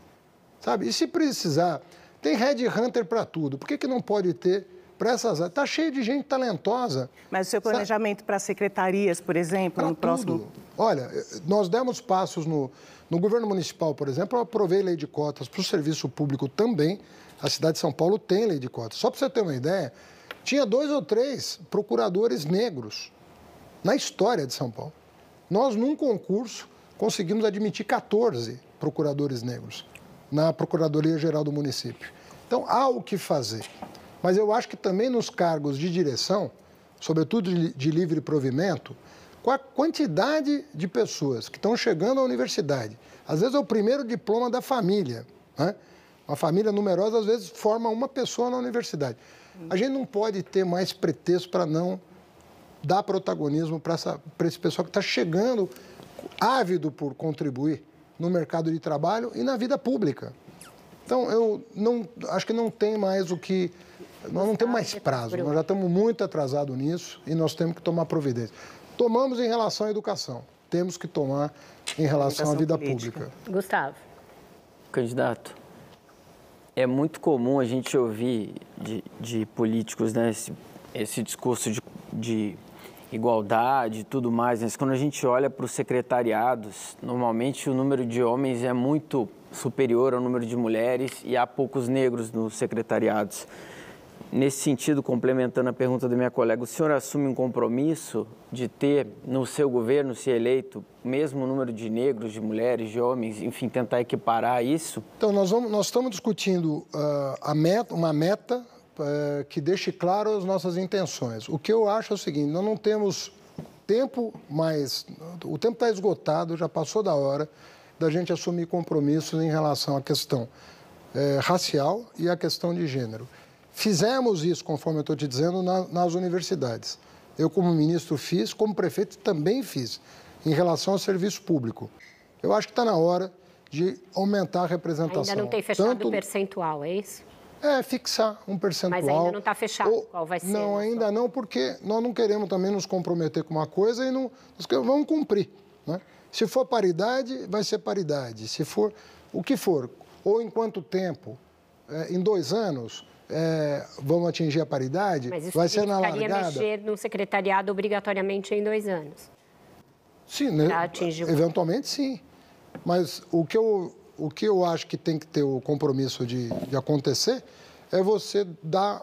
Sabe? E se precisar, tem Red Hunter para tudo. Por que, que não pode ter para essas áreas. Está cheio de gente talentosa. Mas o seu planejamento para secretarias, por exemplo, pra no tudo. próximo. Olha, nós demos passos no, no governo municipal, por exemplo, eu aprovei lei de cotas para o serviço público também. A cidade de São Paulo tem lei de cotas. Só para você ter uma ideia, tinha dois ou três procuradores negros na história de São Paulo. Nós, num concurso, conseguimos admitir 14 procuradores negros na Procuradoria Geral do município. Então, há o que fazer. Mas eu acho que também nos cargos de direção, sobretudo de livre provimento, com a quantidade de pessoas que estão chegando à universidade, às vezes é o primeiro diploma da família, né? Uma família numerosa, às vezes, forma uma pessoa na universidade. A gente não pode ter mais pretexto para não dar protagonismo para esse pessoal que está chegando ávido por contribuir no mercado de trabalho e na vida pública. Então, eu não, acho que não tem mais o que nós não temos mais prazo, nós já estamos muito atrasados nisso e nós temos que tomar providência. Tomamos em relação à educação, temos que tomar em relação à vida política. pública. Gustavo. Candidato, é muito comum a gente ouvir de, de políticos né, esse, esse discurso de, de igualdade e tudo mais, mas quando a gente olha para os secretariados, normalmente o número de homens é muito superior ao número de mulheres e há poucos negros nos secretariados. Nesse sentido, complementando a pergunta da minha colega, o senhor assume um compromisso de ter no seu governo, se eleito, o mesmo número de negros, de mulheres, de homens, enfim, tentar equiparar isso? Então, nós, vamos, nós estamos discutindo uh, a meta, uma meta uh, que deixe claro as nossas intenções. O que eu acho é o seguinte: nós não temos tempo mais. O tempo está esgotado, já passou da hora da gente assumir compromissos em relação à questão uh, racial e à questão de gênero. Fizemos isso, conforme eu estou te dizendo, na, nas universidades. Eu, como ministro, fiz, como prefeito, também fiz, em relação ao serviço público. Eu acho que está na hora de aumentar a representação. Ainda não tem fechado Tanto... o percentual, é isso? É, fixar um percentual. Mas ainda não está fechado ou... qual vai ser? Não, ainda não, porque nós não queremos também nos comprometer com uma coisa e não vamos cumprir. Né? Se for paridade, vai ser paridade. Se for o que for, ou em quanto tempo, é, em dois anos, é, vamos atingir a paridade? Mas isso vai ser na largada? mexer no secretariado obrigatoriamente em dois anos? Sim, né? eventualmente sim. Mas o que, eu, o que eu acho que tem que ter o compromisso de, de acontecer é você dar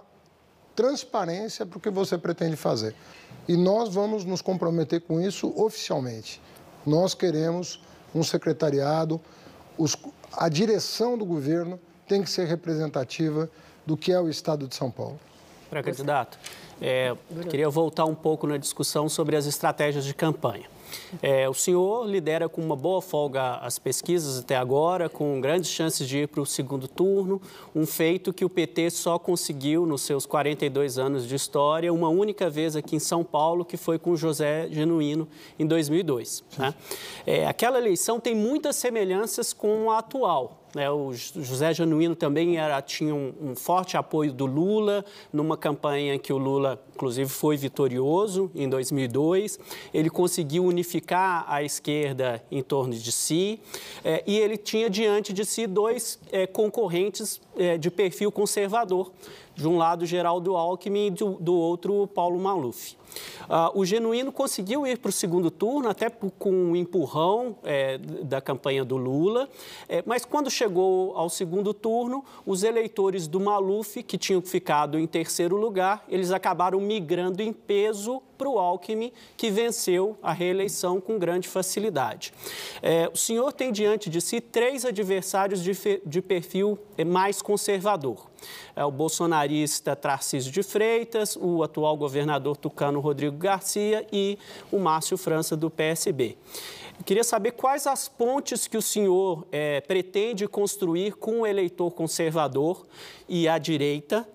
transparência para o que você pretende fazer. E nós vamos nos comprometer com isso oficialmente. Nós queremos um secretariado, os, a direção do governo tem que ser representativa do que é o Estado de São Paulo. Pré-candidato, é, queria voltar um pouco na discussão sobre as estratégias de campanha. É, o senhor lidera com uma boa folga as pesquisas até agora, com grandes chances de ir para o segundo turno, um feito que o PT só conseguiu nos seus 42 anos de história, uma única vez aqui em São Paulo, que foi com José Genuíno em 2002. Né? É, aquela eleição tem muitas semelhanças com a atual. Né, o José Genuíno também era, tinha um, um, forte apoio do Lula, numa campanha que o Lula, inclusive, foi vitorioso em 2002. Ele conseguiu unificar a esquerda em torno de si é, e ele tinha diante de si dois é, concorrentes é, de perfil conservador. De um lado, Geraldo Alckmin e do, do outro, Paulo Maluf. Uh, o Genuíno conseguiu ir para o segundo turno, até com um empurrão é, da campanha do Lula, é, mas quando chegou ao segundo turno, os eleitores do Maluf, que tinham ficado em terceiro lugar, eles acabaram migrando em peso para o Alckmin, que venceu a reeleição com grande facilidade. É, o senhor tem diante de si três adversários de, de perfil é, mais conservador. É o bolsonarista Tarcísio de Freitas, o atual governador tucano Rodrigo Garcia e o Márcio França do PSB. Eu queria saber quais as pontes que o senhor é, pretende construir com o eleitor conservador e a direita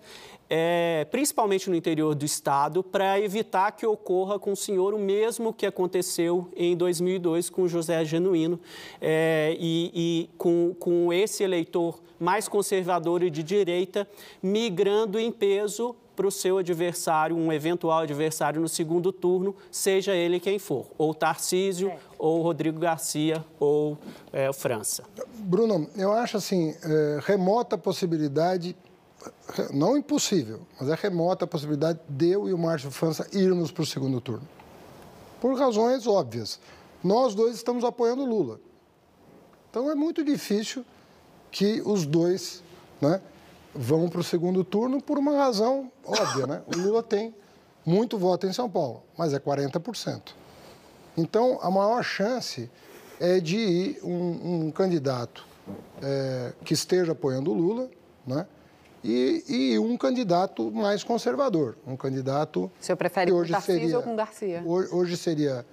é, principalmente no interior do estado, para evitar que ocorra com o senhor o mesmo que aconteceu em 2002 com José Genuíno é, e, e com, com esse eleitor mais conservador e de direita migrando em peso para o seu adversário, um eventual adversário no segundo turno, seja ele quem for, ou Tarcísio, é. ou Rodrigo Garcia, ou é, França. Bruno, eu acho assim, é, remota possibilidade não impossível, mas é remota a possibilidade de eu e o Márcio França irmos para o segundo turno. Por razões óbvias. Nós dois estamos apoiando Lula. Então é muito difícil que os dois né, vão para o segundo turno por uma razão óbvia. Né? O Lula tem muito voto em São Paulo, mas é 40%. Então a maior chance é de ir um, um candidato é, que esteja apoiando o Lula, né? E, e, um candidato mais conservador, um candidato... O senhor prefere com Tarcísio seria, ou com Garcia? Hoje seria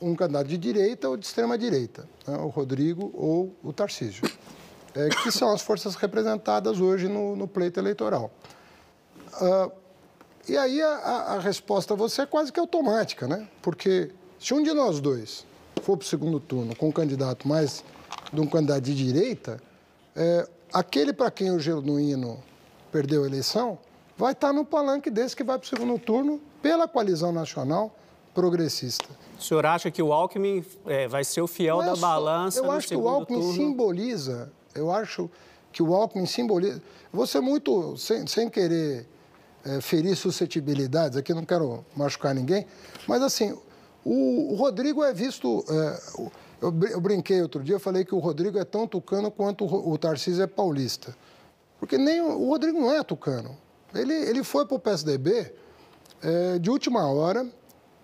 um candidato de direita ou de extrema-direita, né? o Rodrigo ou o Tarcísio, é, que são as forças representadas hoje no, no pleito eleitoral. Uh, e aí a, a, resposta a você é quase que automática, né? Porque se um de nós dois for para o segundo turno com um candidato mais de um candidato de direita, é, aquele para quem o genuíno perdeu a eleição, vai estar no palanque desse que vai para o segundo turno pela coalizão nacional progressista. O senhor acha que o Alckmin é, vai ser o fiel da balança Eu acho que o Alckmin turno? simboliza, eu acho que o Alckmin simboliza... Vou ser muito, sem, sem querer é, ferir suscetibilidades, aqui não quero machucar ninguém, mas assim, o, o Rodrigo é visto... É, eu, eu, brinquei outro dia, eu falei que o Rodrigo é tão tucano quanto o, o Tarcísio é paulista. Porque nem o Rodrigo não é tucano. Ele, ele foi para o PSDB é, de última hora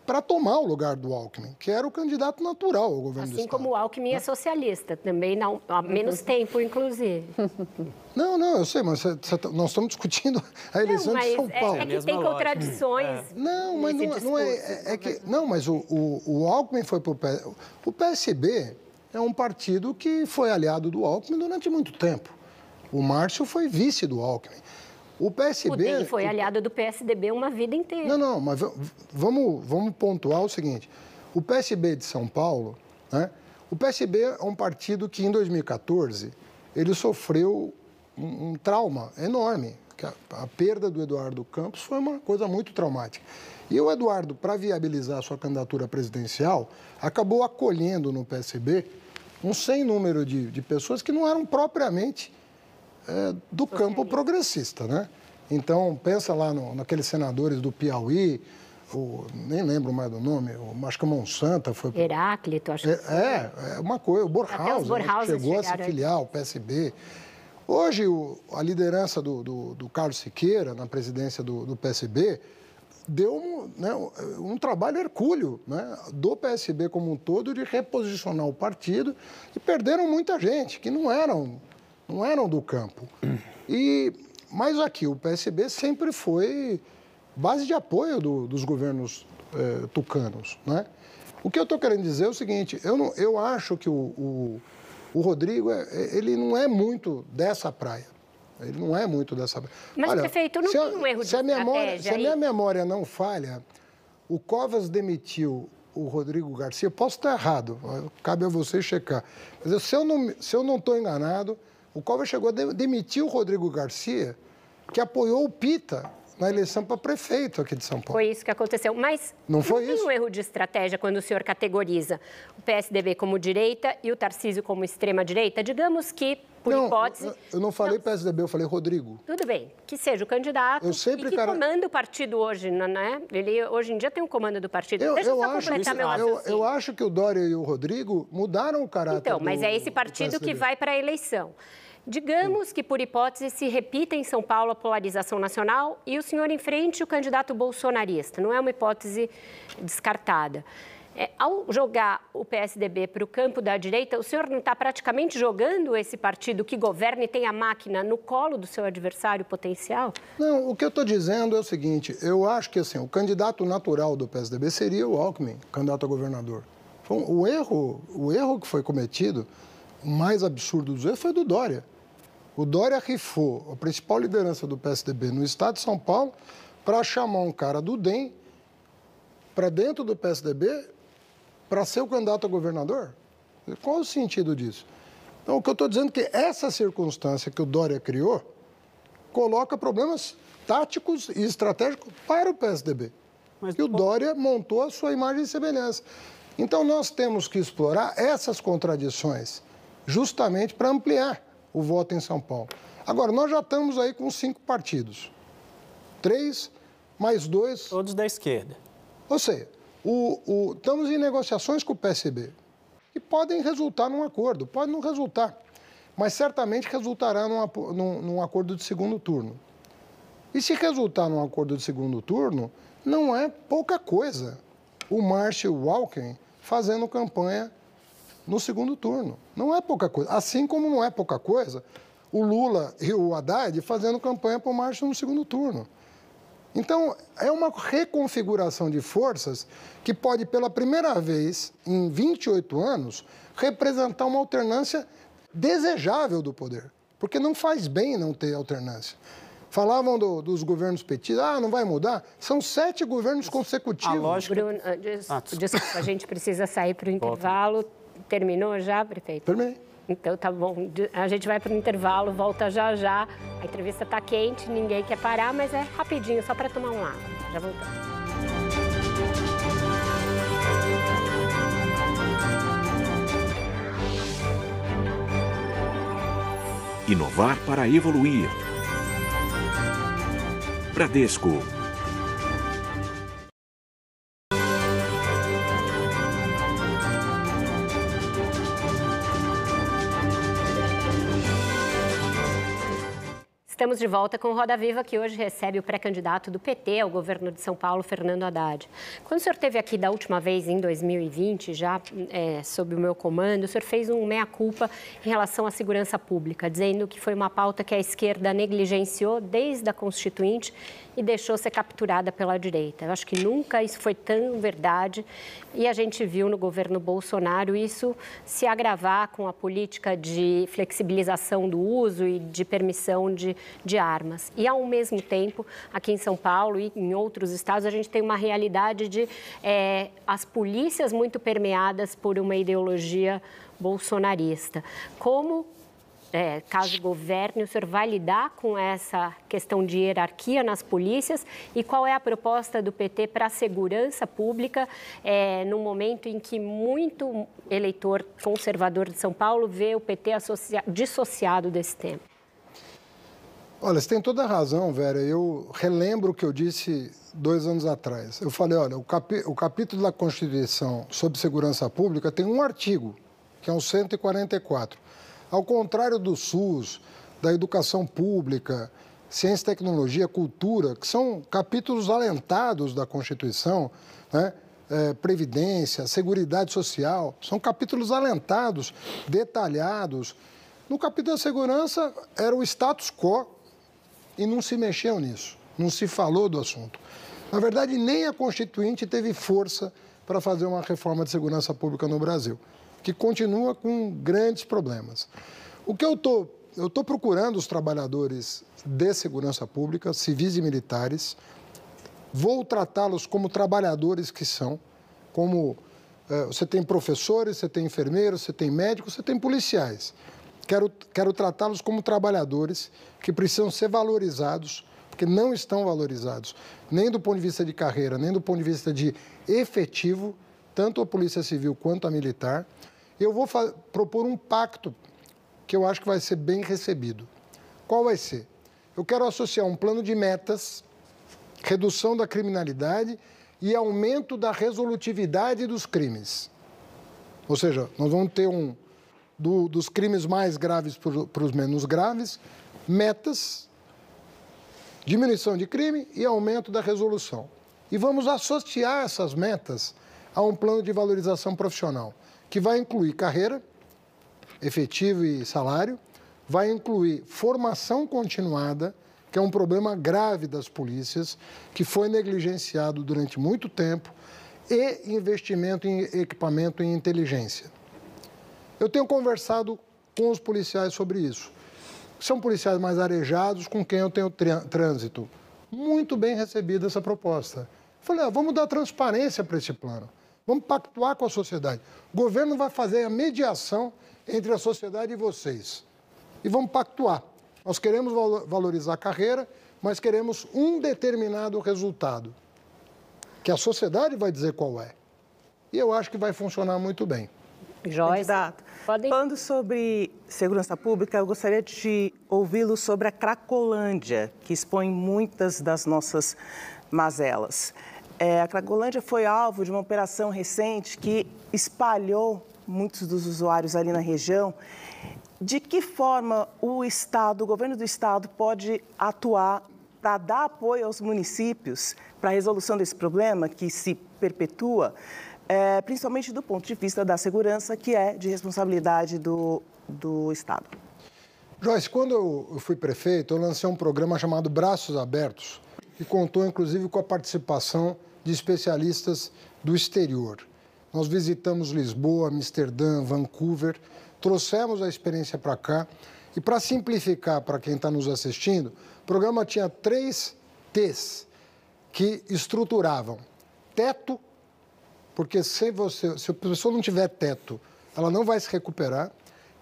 para tomar o lugar do Alckmin, que era o candidato natural ao governo assim do Estado. Assim como o Alckmin é socialista, também não, há menos tempo, inclusive. Não, não, eu sei, mas cê, cê, tá, nós estamos discutindo a eleição não, de São Paulo. É, é que tem contradições. É. Não, mas não, não, é, é, é, que não, mas o, o, o Alckmin foi para o PSB. O PSB é um partido que foi aliado do Alckmin durante muito tempo. O Márcio foi vice do Alckmin. O PSB. O foi aliado do PSDB uma vida inteira. Não, não, mas vamos, vamos pontuar o seguinte: o PSB de São Paulo, né? O PSB é um partido que em 2014 ele sofreu um, um trauma enorme. A, a, perda do Eduardo Campos foi uma coisa muito traumática. E o Eduardo, para viabilizar sua candidatura presidencial, acabou acolhendo no PSB um sem número de, de pessoas que não eram propriamente é, do campo progressista, né? Então, pensa lá no, naqueles senadores do Piauí, o, nem lembro mais do nome, o, acho que o Monsanto foi... Heráclito, acho que é, é, é uma coisa, o Borhaus, né, chegou a se filiar ao PSB. Hoje, o, a liderança do, do, do, Carlos Siqueira, na presidência do, do PSB, deu um, né, um trabalho hercúleo né, do PSB como um todo de reposicionar o partido e perderam muita gente que não eram, não eram do campo. E, mas aqui, o PSB sempre foi base de apoio do, dos governos eh, tucanos. Né? O que eu estou querendo dizer é o seguinte, eu, não, eu acho que o, o, o Rodrigo, é, ele não é muito dessa praia. Ele não é muito dessa. Mas, Olha, prefeito, não tem um erro de se a memória, Se a minha memória não falha, o Covas demitiu o Rodrigo Garcia. Posso estar errado, cabe a você checar. Mas se eu não se eu não estou enganado, o Covas chegou a demitir o Rodrigo Garcia, que apoiou o Pita na eleição para prefeito aqui de São Paulo. Foi isso que aconteceu. Mas não, foi não tem isso? um erro de estratégia quando o senhor categoriza o PSDB como direita e o Tarcísio como extrema-direita? Digamos que, por não, hipótese... Eu, não falei não. PSDB, eu falei Rodrigo. Tudo bem, que seja o candidato eu sempre, e que cara... comanda o partido hoje, né? Ele hoje em dia tem um comando do partido. Eu, Deixa eu só acho, completar meu eu, eu acho que o Dória e o Rodrigo mudaram o caráter Então, mas do, é esse partido que vai para a eleição. Digamos que, por hipótese, se repita em São Paulo a polarização nacional e o senhor enfrente o candidato bolsonarista. Não é uma hipótese descartada. É, ao jogar o PSDB para o campo da direita, o senhor não está praticamente jogando esse partido que governa e tem a máquina no colo do seu adversário potencial? Não, o que eu estou dizendo é o seguinte: eu acho que assim, o candidato natural do PSDB seria o Alckmin, candidato a governador. O erro, o erro que foi cometido, o mais absurdo dos erros, foi do Dória. O Dória rifou a principal liderança do PSDB no estado de São Paulo para chamar um cara do DEM para dentro do PSDB para ser o candidato a governador? Qual o sentido disso? Então, o que eu estou dizendo é que essa circunstância que o Dória criou coloca problemas táticos e estratégicos para o PSDB. Mas, e o Dória montou a sua imagem e semelhança. Então, nós temos que explorar essas contradições justamente para ampliar o voto em São Paulo. Agora, nós já estamos aí com cinco partidos. Três mais dois. Todos da esquerda. Ou seja, o, o, estamos em negociações com o PSB, que podem resultar num acordo, pode não resultar, mas certamente resultará num, num, num acordo de segundo turno. E se resultar num acordo de segundo turno, não é pouca coisa o Marshall Walken fazendo campanha no segundo turno. Não é pouca coisa. Assim como não é pouca coisa o Lula e o Haddad fazendo campanha para o Márcio no segundo turno. Então, é uma reconfiguração de forças que pode, pela primeira vez em 28 anos, representar uma alternância desejável do poder. Porque não faz bem não ter alternância. Falavam do, dos governos petistas, ah, não vai mudar. São sete governos consecutivos. A lógica... Bruno, ah, des... ah, desculpa, a gente precisa sair para o intervalo. Terminou já, prefeito? Terminei. Então tá bom. A gente vai para o intervalo, volta já já. A entrevista está quente, ninguém quer parar, mas é rapidinho, só para tomar um água. Já voltamos. Inovar para evoluir. Bradesco Estamos de volta com Roda Viva, que hoje recebe o pré-candidato do PT ao governo de São Paulo, Fernando Haddad. Quando o senhor esteve aqui da última vez, em 2020, já é, sob o meu comando, o senhor fez um meia-culpa em relação à segurança pública, dizendo que foi uma pauta que a esquerda negligenciou desde a Constituinte e deixou ser capturada pela direita. Eu acho que nunca isso foi tão verdade e a gente viu no governo Bolsonaro isso se agravar com a política de flexibilização do uso e de permissão de, de armas. E, ao mesmo tempo, aqui em São Paulo e em outros estados, a gente tem uma realidade de é, as polícias muito permeadas por uma ideologia bolsonarista. Como é, caso governe, o senhor vai lidar com essa questão de hierarquia nas polícias e qual é a proposta do PT para a segurança pública é, no momento em que muito eleitor conservador de São Paulo vê o PT dissociado desse tema? Olha, você tem toda a razão, Vera. Eu relembro o que eu disse dois anos atrás. Eu falei, olha, o, capi o capítulo da Constituição sobre segurança pública tem um artigo, que é o 144 ao contrário do SUS, da educação pública, ciência, tecnologia, cultura, que são capítulos alentados da Constituição, né? É, previdência, seguridade social, são capítulos alentados, detalhados. No capítulo da segurança era o status quo e não se mexeu nisso, não se falou do assunto. Na verdade, nem a Constituinte teve força para fazer uma reforma de segurança pública no Brasil, que continua com grandes problemas. O que eu estou eu estou procurando os trabalhadores de segurança pública, civis e militares, vou tratá-los como trabalhadores que são, como eh, você tem professores, você tem enfermeiros, você tem médicos, você tem policiais. Quero, quero tratá-los como trabalhadores que precisam ser valorizados, porque não estão valorizados, nem do ponto de vista de carreira, nem do ponto de vista de efetivo, tanto a Polícia Civil quanto a militar. Eu vou propor um pacto que eu acho que vai ser bem recebido. Qual vai ser? Eu quero associar um plano de metas, redução da criminalidade e aumento da resolutividade dos crimes. Ou seja, nós vamos ter um do, dos crimes mais graves para os menos graves, metas, diminuição de crime e aumento da resolução. E vamos associar essas metas a um plano de valorização profissional, que vai incluir carreira, efetivo e salário, vai incluir formação continuada, que é um problema grave das polícias, que foi negligenciado durante muito tempo, e investimento em equipamento e inteligência. Eu tenho conversado com os policiais sobre isso. São policiais mais arejados com quem eu tenho trânsito. Muito bem recebida essa proposta. Falei, ah, vamos dar transparência para esse plano. Vamos pactuar com a sociedade. O governo vai fazer a mediação entre a sociedade e vocês. E vamos pactuar. Nós queremos valorizar a carreira, mas queremos um determinado resultado, que a sociedade vai dizer qual é. E eu acho que vai funcionar muito bem. Joyce, Pode... falando sobre segurança pública, eu gostaria de ouvi-lo sobre a Cracolândia, que expõe muitas das nossas mazelas. É, a Cracolândia foi alvo de uma operação recente que espalhou muitos dos usuários ali na região. De que forma o Estado, o governo do Estado, pode atuar para dar apoio aos municípios para a resolução desse problema que se perpetua, é, principalmente do ponto de vista da segurança, que é de responsabilidade do, do Estado? Joyce, quando eu fui prefeito, eu lancei um programa chamado Braços Abertos, que contou inclusive com a participação de especialistas do exterior. Nós visitamos Lisboa, Amsterdã, Vancouver, trouxemos a experiência para cá. E para simplificar para quem está nos assistindo, o programa tinha três T's que estruturavam: teto, porque se, você, se a pessoa não tiver teto, ela não vai se recuperar.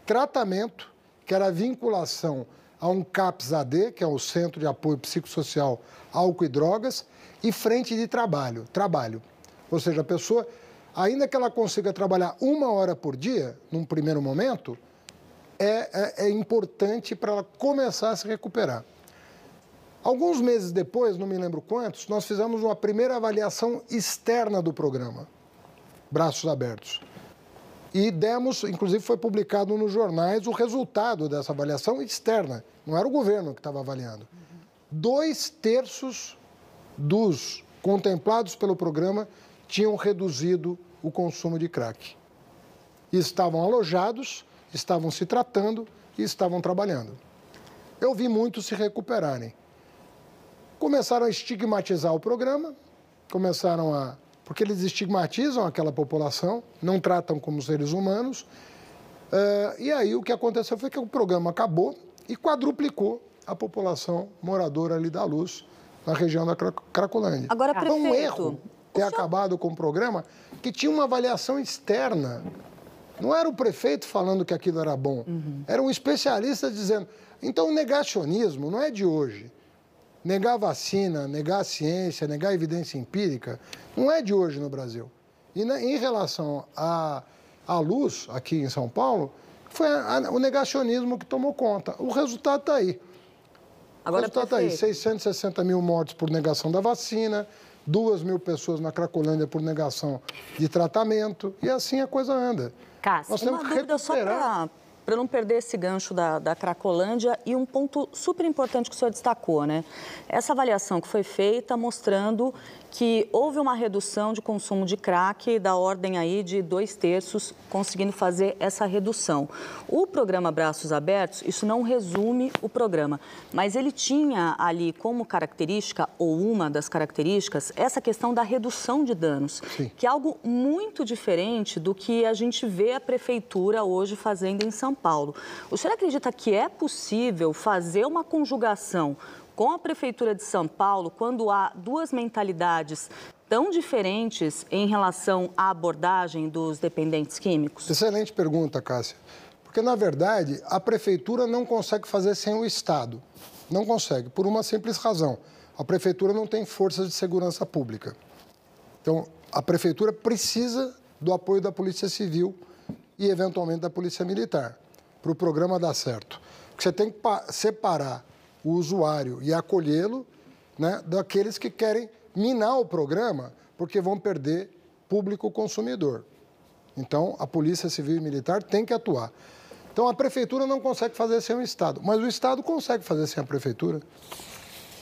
Tratamento, que era a vinculação a um CAPS-AD, que é o Centro de Apoio Psicossocial Álcool e Drogas, e frente de trabalho, trabalho. Ou seja, a pessoa ainda que ela consiga trabalhar uma hora por dia, num primeiro momento, é, é, é importante para ela começar a se recuperar. Alguns meses depois, não me lembro quantos, nós fizemos uma primeira avaliação externa do programa, Braços Abertos. E demos, inclusive foi publicado nos jornais, o resultado dessa avaliação externa. Não era o governo que estava avaliando. Dois terços dos contemplados pelo programa tinham reduzido o consumo de crack. Estavam alojados, estavam se tratando e estavam trabalhando. Eu vi muitos se recuperarem. Começaram a estigmatizar o programa, começaram a. porque eles estigmatizam aquela população, não tratam como seres humanos. Uh, e aí o que aconteceu foi que o programa acabou e quadruplicou a população moradora ali da Luz, na região da Cracolândia. Agora, prefeito, um erro ter senhor... acabado com o programa que tinha uma avaliação externa. Não era o prefeito falando que aquilo era bom, uhum. era um especialista dizendo. Então, o negacionismo não é de hoje. Negar a vacina, negar a ciência, negar a evidência empírica, não é de hoje no Brasil. E em relação à, à luz, aqui em São Paulo, foi a, a, o negacionismo que tomou conta. O resultado está aí. Agora, o resultado está aí: 660 mil mortes por negação da vacina, duas mil pessoas na Cracolândia por negação de tratamento, e assim a coisa anda. Cássio, Nós temos uma que recuperar... só para não perder esse gancho da, da Cracolândia e um ponto super importante que o senhor destacou, né? Essa avaliação que foi feita mostrando que houve uma redução de consumo de crack da ordem aí de dois terços, conseguindo fazer essa redução. O programa Braços Abertos, isso não resume o programa, mas ele tinha ali como característica, ou uma das características, essa questão da redução de danos, Sim. que é algo muito diferente do que a gente vê a prefeitura hoje fazendo em São Paulo. O senhor acredita que é possível fazer uma conjugação com a Prefeitura de São Paulo, quando há duas mentalidades tão diferentes em relação à abordagem dos dependentes químicos? Excelente pergunta, Cássia. Porque, na verdade, a Prefeitura não consegue fazer sem o Estado. Não consegue, por uma simples razão. A Prefeitura não tem forças de segurança pública. Então, a Prefeitura precisa do apoio da Polícia Civil e, eventualmente, da Polícia Militar, para o programa dar certo. Você tem que separar o usuário e acolhê-lo né, daqueles que querem minar o programa porque vão perder público consumidor. Então, a Polícia Civil e Militar tem que atuar. Então, a Prefeitura não consegue fazer sem o Estado, mas o Estado consegue fazer sem a Prefeitura.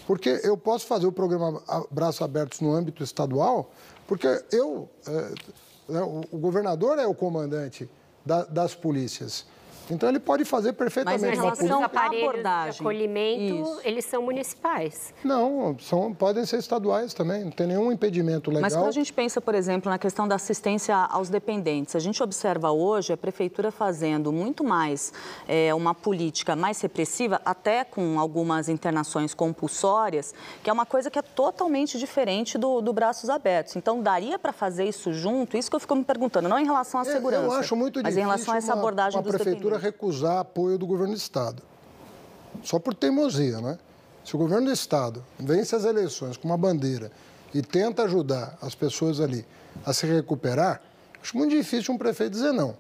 Porque eu posso fazer o programa Braços Abertos no âmbito estadual, porque eu, é, né, o governador é o comandante da, das polícias. Então ele pode fazer perfeitamente. Mas em relação aparelhos de acolhimento, Isso. eles são municipais. Não, são, podem ser estaduais também, não tem nenhum impedimento legal. Mas quando a gente pensa, por exemplo, na questão da assistência aos dependentes, a gente observa hoje a prefeitura fazendo muito mais é, uma política mais repressiva, até com algumas internações compulsórias, que é uma coisa que é totalmente diferente do, do braços abertos. Então daria para fazer isso junto? Isso que eu fico me perguntando, não em relação à segurança, eu acho muito mas em relação a essa abordagem uma, uma dos prefeitura recusar apoio do governo do Estado. Só por teimosia, né? Se o governo do Estado vence as eleições com uma bandeira e tenta ajudar as pessoas ali a se recuperar, acho muito difícil um prefeito dizer não.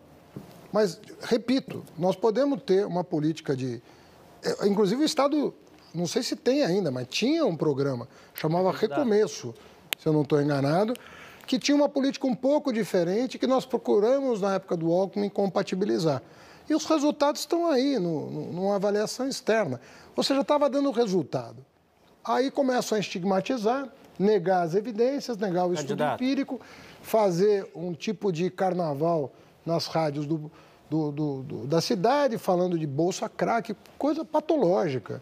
Mas, repito, nós podemos ter uma política de. É, inclusive, o Estado, não sei se tem ainda, mas tinha um programa, chamava Recomeço, se eu não estou enganado, que tinha uma política um pouco diferente que nós procuramos, na época do Alckmin, compatibilizar. E os resultados estão aí, no, no, numa avaliação externa. Ou seja, estava dando resultado. Aí começam a estigmatizar, negar as evidências, negar o estudo Candidato. empírico, fazer um tipo de carnaval nas rádios do, do, do, da cidade, falando de bolsa crack, coisa patológica.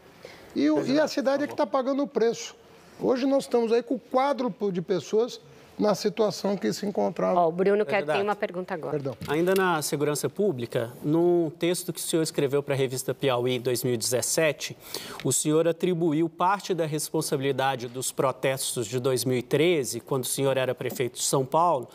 E, e a cidade é que está pagando o preço. Hoje nós estamos aí com o quádruplo de pessoas na situação que se encontrava. Oh, o Bruno quer, tem uma pergunta agora. Perdão. Ainda na segurança pública, num texto que o senhor escreveu para a revista Piauí em 2017, o senhor atribuiu parte da responsabilidade dos protestos de 2013, quando o senhor era prefeito de São Paulo,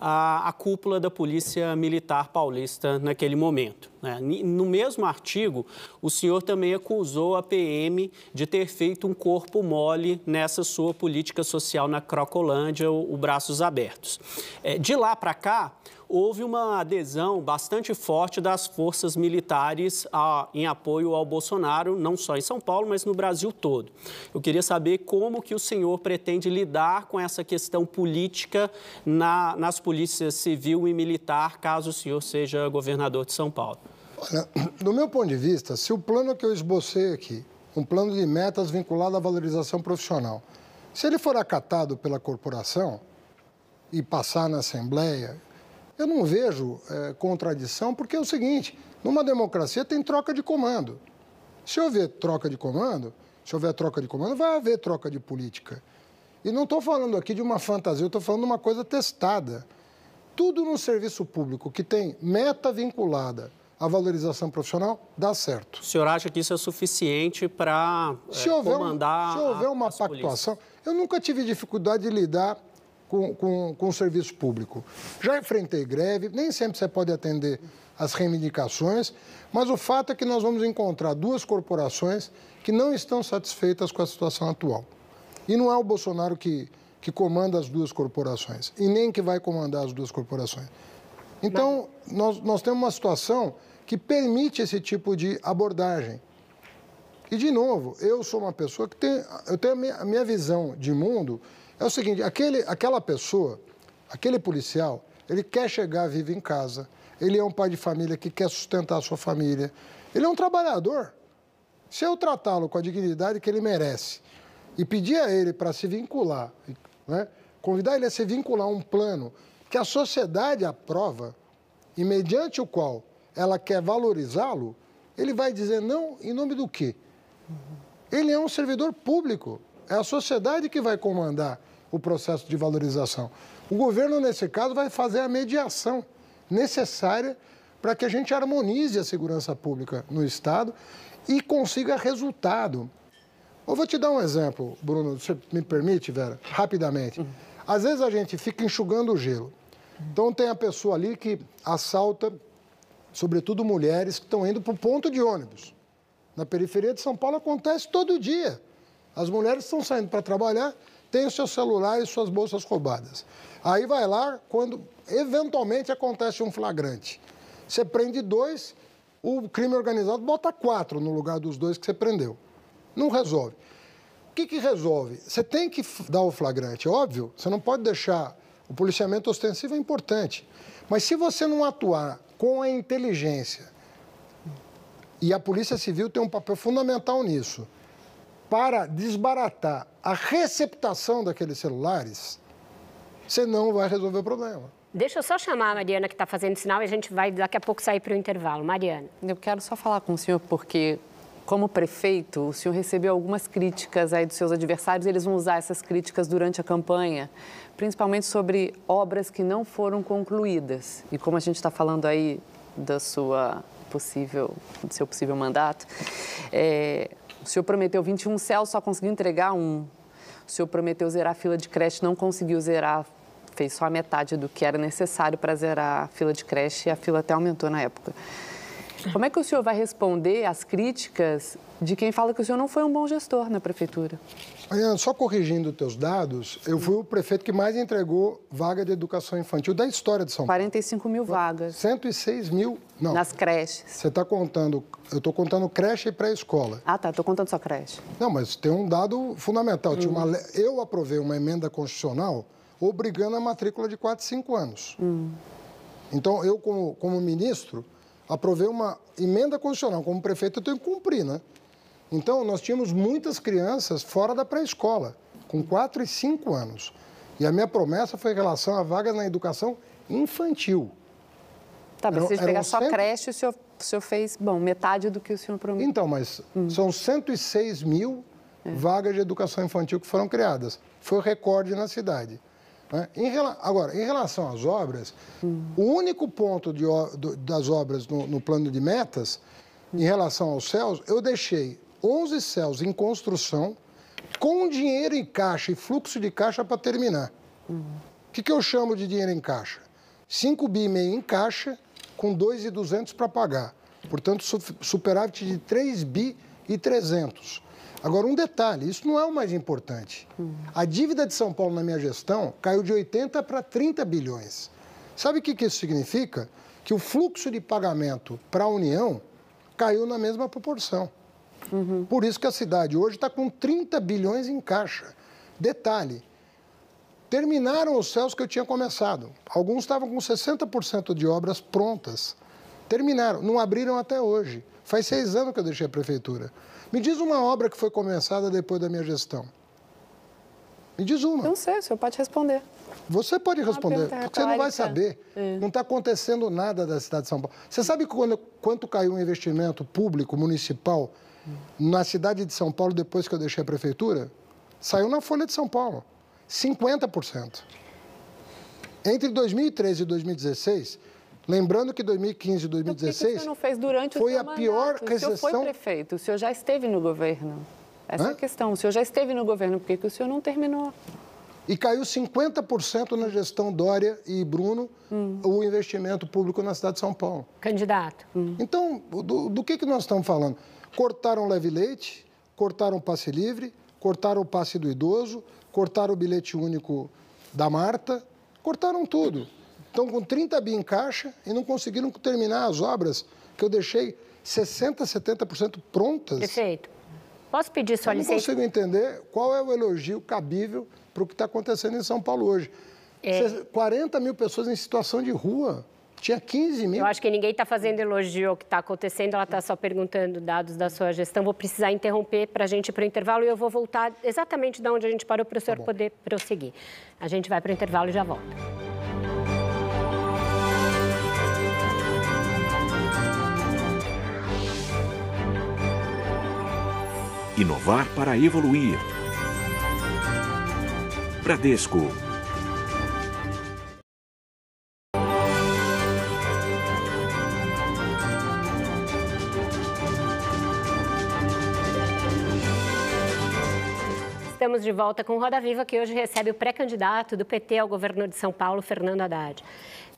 a, a cúpula da Polícia Militar Paulista naquele momento. Né? No mesmo artigo, o senhor também acusou a PM de ter feito um corpo mole nessa sua política social na Crocolândia, o, o Braços Abertos. É, de lá para cá, houve uma adesão bastante forte das forças militares a, em apoio ao Bolsonaro, não só em São Paulo, mas no Brasil todo. Eu queria saber como que o senhor pretende lidar com essa questão política na, nas polícias civil e militar, caso o senhor seja governador de São Paulo. Olha, do meu ponto de vista, se o plano que eu esbocei aqui, um plano de metas vinculado à valorização profissional, se ele for acatado pela corporação e passar na Assembleia eu não vejo é, contradição, porque é o seguinte: numa democracia tem troca de comando. Se houver troca de comando, se houver troca de comando, vai haver troca de política. E não estou falando aqui de uma fantasia, estou falando de uma coisa testada. Tudo no serviço público que tem meta vinculada à valorização profissional, dá certo. O senhor acha que isso é suficiente para é, comandar Se houver uma pactuação, eu nunca tive dificuldade de lidar com, com, com o serviço público. Já enfrentei greve, nem sempre você pode atender as reivindicações, mas o fato é que nós vamos encontrar duas corporações que não estão satisfeitas com a situação atual. E não é o Bolsonaro que, que comanda as duas corporações, e nem que vai comandar as duas corporações. Então, nós, nós temos uma situação que permite esse tipo de abordagem. E, de novo, eu sou uma pessoa que tem, eu tenho a minha, a minha visão de mundo é o seguinte: aquele, aquela pessoa, aquele policial, ele quer chegar vivo em casa, ele é um pai de família que quer sustentar a sua família, ele é um trabalhador. Se eu tratá-lo com a dignidade que ele merece e pedir a ele para se vincular, né, convidar ele a se vincular a um plano que a sociedade aprova e mediante o qual ela quer valorizá-lo, ele vai dizer não em nome do quê? Ele é um servidor público, é a sociedade que vai comandar o processo de valorização. O governo, nesse caso, vai fazer a mediação necessária para que a gente harmonize a segurança pública no Estado e consiga resultado. Eu vou te dar um exemplo, Bruno, você me permite, Vera, rapidamente. Às vezes a gente fica enxugando o gelo. Então tem a pessoa ali que assalta, sobretudo mulheres que estão indo para o ponto de ônibus. Na periferia de São Paulo acontece todo dia. As mulheres estão saindo para trabalhar, têm o seu celular e suas bolsas roubadas. Aí vai lá, quando eventualmente acontece um flagrante. Você prende dois, o crime organizado bota quatro no lugar dos dois que você prendeu. Não resolve. O que, que resolve? Você tem que dar o flagrante, óbvio, você não pode deixar. O policiamento ostensivo é importante. Mas se você não atuar com a inteligência, e a Polícia Civil tem um papel fundamental nisso, para desbaratar a receptação daqueles celulares, você não vai resolver o problema. Deixa eu só chamar a Mariana que está fazendo sinal e a gente vai daqui a pouco sair para o intervalo. Mariana. Eu quero só falar com o senhor porque, como prefeito, o senhor recebeu algumas críticas aí dos seus adversários. Eles vão usar essas críticas durante a campanha, principalmente sobre obras que não foram concluídas. E como a gente está falando aí da sua possível, do seu possível mandato, é, o senhor prometeu 21 céus, só conseguiu entregar um. O senhor prometeu zerar a fila de creche, não conseguiu zerar fez só a metade do que era necessário para zerar a fila de creche e a fila até aumentou na época. Como é que o senhor vai responder às críticas de quem fala que o senhor não foi um bom gestor na prefeitura? Mariana, só corrigindo os teus dados, eu fui o prefeito que mais entregou vaga de educação infantil da história de São Paulo. 45 mil vagas. 106 mil, não. Nas creches. Você está contando, eu estou contando creche e pré-escola. Ah, tá, estou contando só creche. Não, mas tem um dado fundamental. Tinha uma, eu aprovei uma emenda constitucional obrigando a matrícula de 4 e 5 anos. Hum. Então, eu, como, como ministro, aprovei uma emenda constitucional. Como prefeito, eu tenho que cumprir, né? Então, nós tínhamos muitas crianças fora da pré-escola, com 4 e 5 anos. E a minha promessa foi em relação a vagas na educação infantil. Tá, mas se pegar só cento... creche, o senhor, o senhor fez, bom, metade do que o senhor prometeu. Então, mas hum. são 106 mil é. vagas de educação infantil que foram criadas. Foi o recorde na cidade. Né? Em, agora, em relação às obras, hum. o único ponto de, do, das obras no, no, plano de metas, em relação aos céus, eu deixei 11 céus em construção, com dinheiro em caixa e fluxo de caixa para terminar. O hum. que, que eu chamo de dinheiro em caixa? 5 bi meio em caixa, com 2,200 para pagar. Portanto, superávit de 3 bi e 300. Agora, um detalhe: isso não é o mais importante. A dívida de São Paulo na minha gestão caiu de 80 para 30 bilhões. Sabe o que, que isso significa? Que o fluxo de pagamento para a União caiu na mesma proporção. Uhum. Por isso que a cidade hoje está com 30 bilhões em caixa. Detalhe: terminaram os céus que eu tinha começado. Alguns estavam com 60% de obras prontas. Terminaram, não abriram até hoje. Faz seis anos que eu deixei a prefeitura. Me diz uma obra que foi começada depois da minha gestão. Me diz uma. Não sei, o senhor pode responder. Você pode responder, porque você não vai saber. É. Não está acontecendo nada da cidade de São Paulo. Você sabe quando, quanto caiu o investimento público, municipal, na cidade de São Paulo depois que eu deixei a prefeitura? Saiu na Folha de São Paulo. 50%. Entre 2013 e 2016, Lembrando que 2015 e 2016 então, não fez durante foi a mandato? pior recessão. O senhor foi prefeito, o senhor já esteve no governo. Essa Hã? é a questão. O senhor já esteve no governo, por que, que o senhor não terminou? E caiu 50% na gestão Dória e Bruno hum. o investimento público na cidade de São Paulo. Candidato. Hum. Então, do, do, que, que nós estamos falando? Cortaram leve leite, cortaram o passe livre, cortaram o passe do idoso, cortaram o bilhete único da Marta, cortaram tudo estão com 30 bi em caixa e não conseguiram terminar as obras que eu deixei 60%, 70% prontas. Perfeito. Posso pedir sua eu licença? Não consigo entender qual é o elogio cabível para o que está acontecendo em São Paulo hoje. É... 40 mil pessoas em situação de rua. Tinha 15 mil. Eu acho que ninguém está fazendo elogio ao que está acontecendo, ela está só perguntando dados da sua gestão. Vou precisar interromper para a gente ir para o intervalo e eu vou voltar exatamente de onde a gente parou para o senhor tá poder prosseguir. A gente vai para o intervalo e já volta. Inovar para evoluir. Bradesco Estamos de volta com Roda Viva, que hoje recebe o pré-candidato do PT ao governo de São Paulo, Fernando Haddad.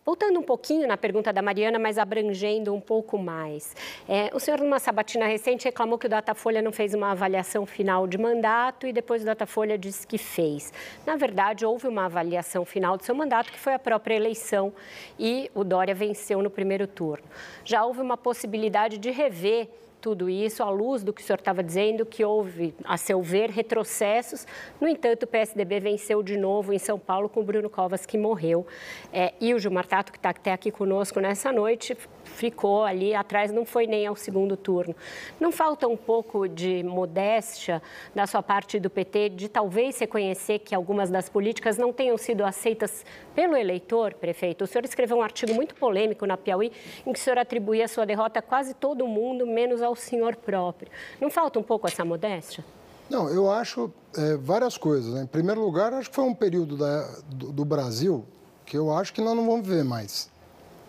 Voltando um pouquinho na pergunta da Mariana, mas abrangendo um pouco mais. É, o senhor, numa sabatina recente, reclamou que o Datafolha não fez uma avaliação final de mandato e depois o Datafolha disse que fez. Na verdade, houve uma avaliação final do seu mandato, que foi a própria eleição, e o Dória venceu no primeiro turno. Já houve uma possibilidade de rever tudo isso à luz do que o senhor estava dizendo, que houve, a seu ver, retrocessos. No entanto, o PSDB venceu de novo em São Paulo com o Bruno Covas, que morreu. É, e o Gilmar Tato, que está até aqui conosco nessa noite, ficou ali atrás, não foi nem ao segundo turno. Não falta um pouco de modéstia da sua parte do PT, de talvez reconhecer que algumas das políticas não tenham sido aceitas pelo eleitor, prefeito? O senhor escreveu um artigo muito polêmico na Piauí, em que o senhor atribuía a sua derrota a quase todo mundo, menos ao senhor próprio. Não falta um pouco essa modéstia? Não, eu acho é, várias coisas. Né? Em primeiro lugar, acho que foi um período da, do, do Brasil que eu acho que nós não vamos ver mais.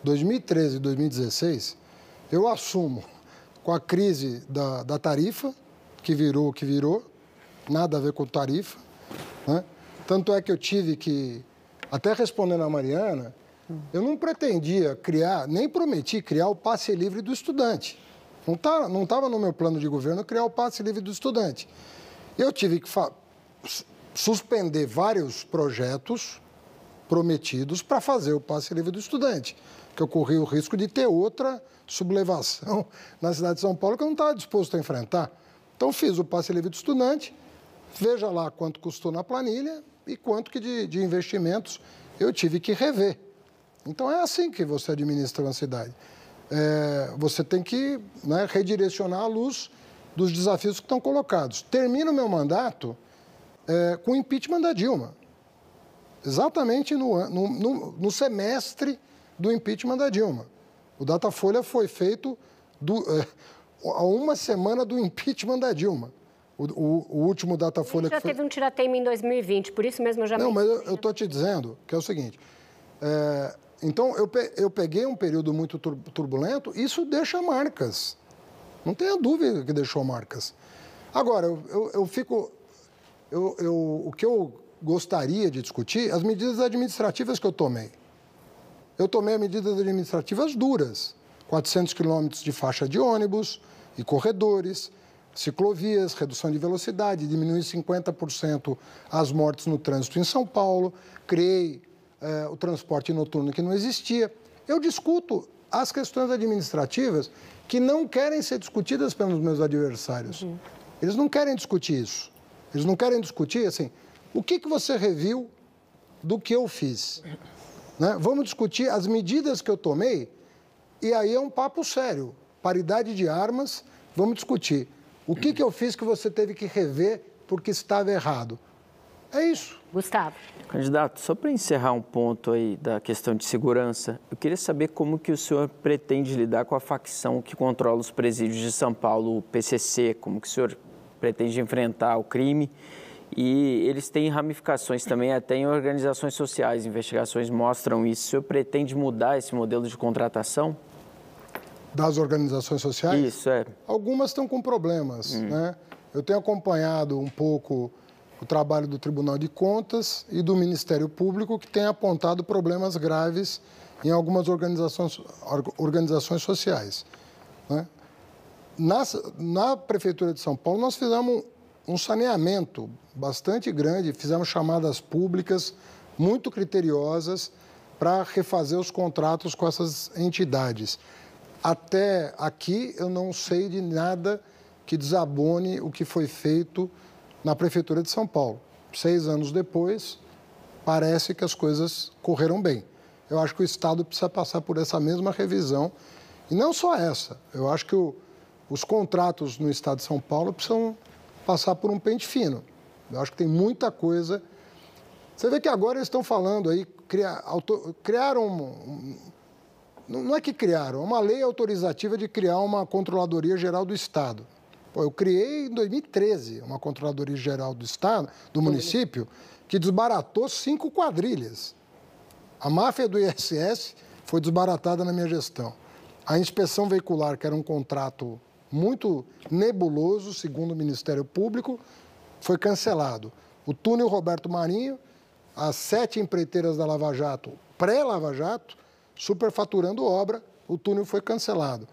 2013 e 2016, eu assumo com a crise da, da tarifa, que virou o que virou, nada a ver com tarifa. Né? Tanto é que eu tive que, até respondendo a Mariana, eu não pretendia criar, nem prometi criar o passe livre do estudante. Não estava tá, não no meu plano de governo criar o passe livre do estudante. Eu tive que suspender vários projetos prometidos para fazer o passe livre do estudante que eu corri o risco de ter outra sublevação na cidade de São Paulo que eu não estava disposto a enfrentar. Então, fiz o passe livre do estudante, veja lá quanto custou na planilha e quanto que de, de investimentos eu tive que rever. Então, é assim que você administra uma cidade. É, você tem que né, redirecionar a luz dos desafios que estão colocados. Termino o meu mandato é, com o impeachment da Dilma. Exatamente no, no, no, no semestre do impeachment da Dilma. O Datafolha foi feito do, é, a uma semana do impeachment da Dilma. O, o, o último Datafolha... Já foi... teve um tirateima em 2020, por isso mesmo eu já... Não, mas eu estou te dizendo que é o seguinte... É, então, eu, eu peguei um período muito turbulento, isso deixa marcas. Não tenha dúvida que deixou marcas. Agora, eu, eu, eu fico... Eu, eu, o que eu gostaria de discutir, as medidas administrativas que eu tomei. Eu tomei medidas administrativas duras, 400 quilômetros de faixa de ônibus e corredores, ciclovias, redução de velocidade, diminuir 50% as mortes no trânsito em São Paulo, criei eh, o transporte noturno que não existia. Eu discuto as questões administrativas que não querem ser discutidas pelos meus adversários. Uhum. Eles não querem discutir isso. Eles não querem discutir, assim, o que, que você reviu do que eu fiz? Né? Vamos discutir as medidas que eu tomei, e aí é um papo sério. Paridade de armas, vamos discutir. O que, que eu fiz que você teve que rever porque estava errado? É isso. Gustavo. Candidato, só para encerrar um ponto aí da questão de segurança, eu queria saber como que o senhor pretende lidar com a facção que controla os presídios de São Paulo, o PCC, como que o senhor pretende enfrentar o crime e eles têm ramificações também até em organizações sociais. Investigações mostram isso. O senhor pretende mudar esse modelo de contratação? Das organizações sociais? Isso, é. Algumas estão com problemas, hum. né? Eu tenho acompanhado um pouco o trabalho do Tribunal de Contas e do Ministério Público, que tem apontado problemas graves em algumas organizações, organizações sociais. Né? Na, na Prefeitura de São Paulo, nós fizemos um saneamento bastante grande, fizemos chamadas públicas muito criteriosas para refazer os contratos com essas entidades. Até aqui eu não sei de nada que desabone o que foi feito na Prefeitura de São Paulo. Seis anos depois, parece que as coisas correram bem. Eu acho que o Estado precisa passar por essa mesma revisão. E não só essa. Eu acho que o, os contratos no Estado de São Paulo precisam passar por um pente fino. Eu acho que tem muita coisa. Você vê que agora eles estão falando aí, criar, auto, criaram. Um, não é que criaram, é uma lei autorizativa de criar uma Controladoria Geral do Estado. Pô, eu criei em 2013 uma Controladoria Geral do Estado, do município, que desbaratou cinco quadrilhas. A máfia do ISS foi desbaratada na minha gestão. A inspeção veicular, que era um contrato muito nebuloso, segundo o Ministério Público, foi cancelado. O túnel Roberto Marinho, as sete empreiteiras da Lava Jato, pré-Lava Jato, superfaturando obra, o túnel foi cancelado.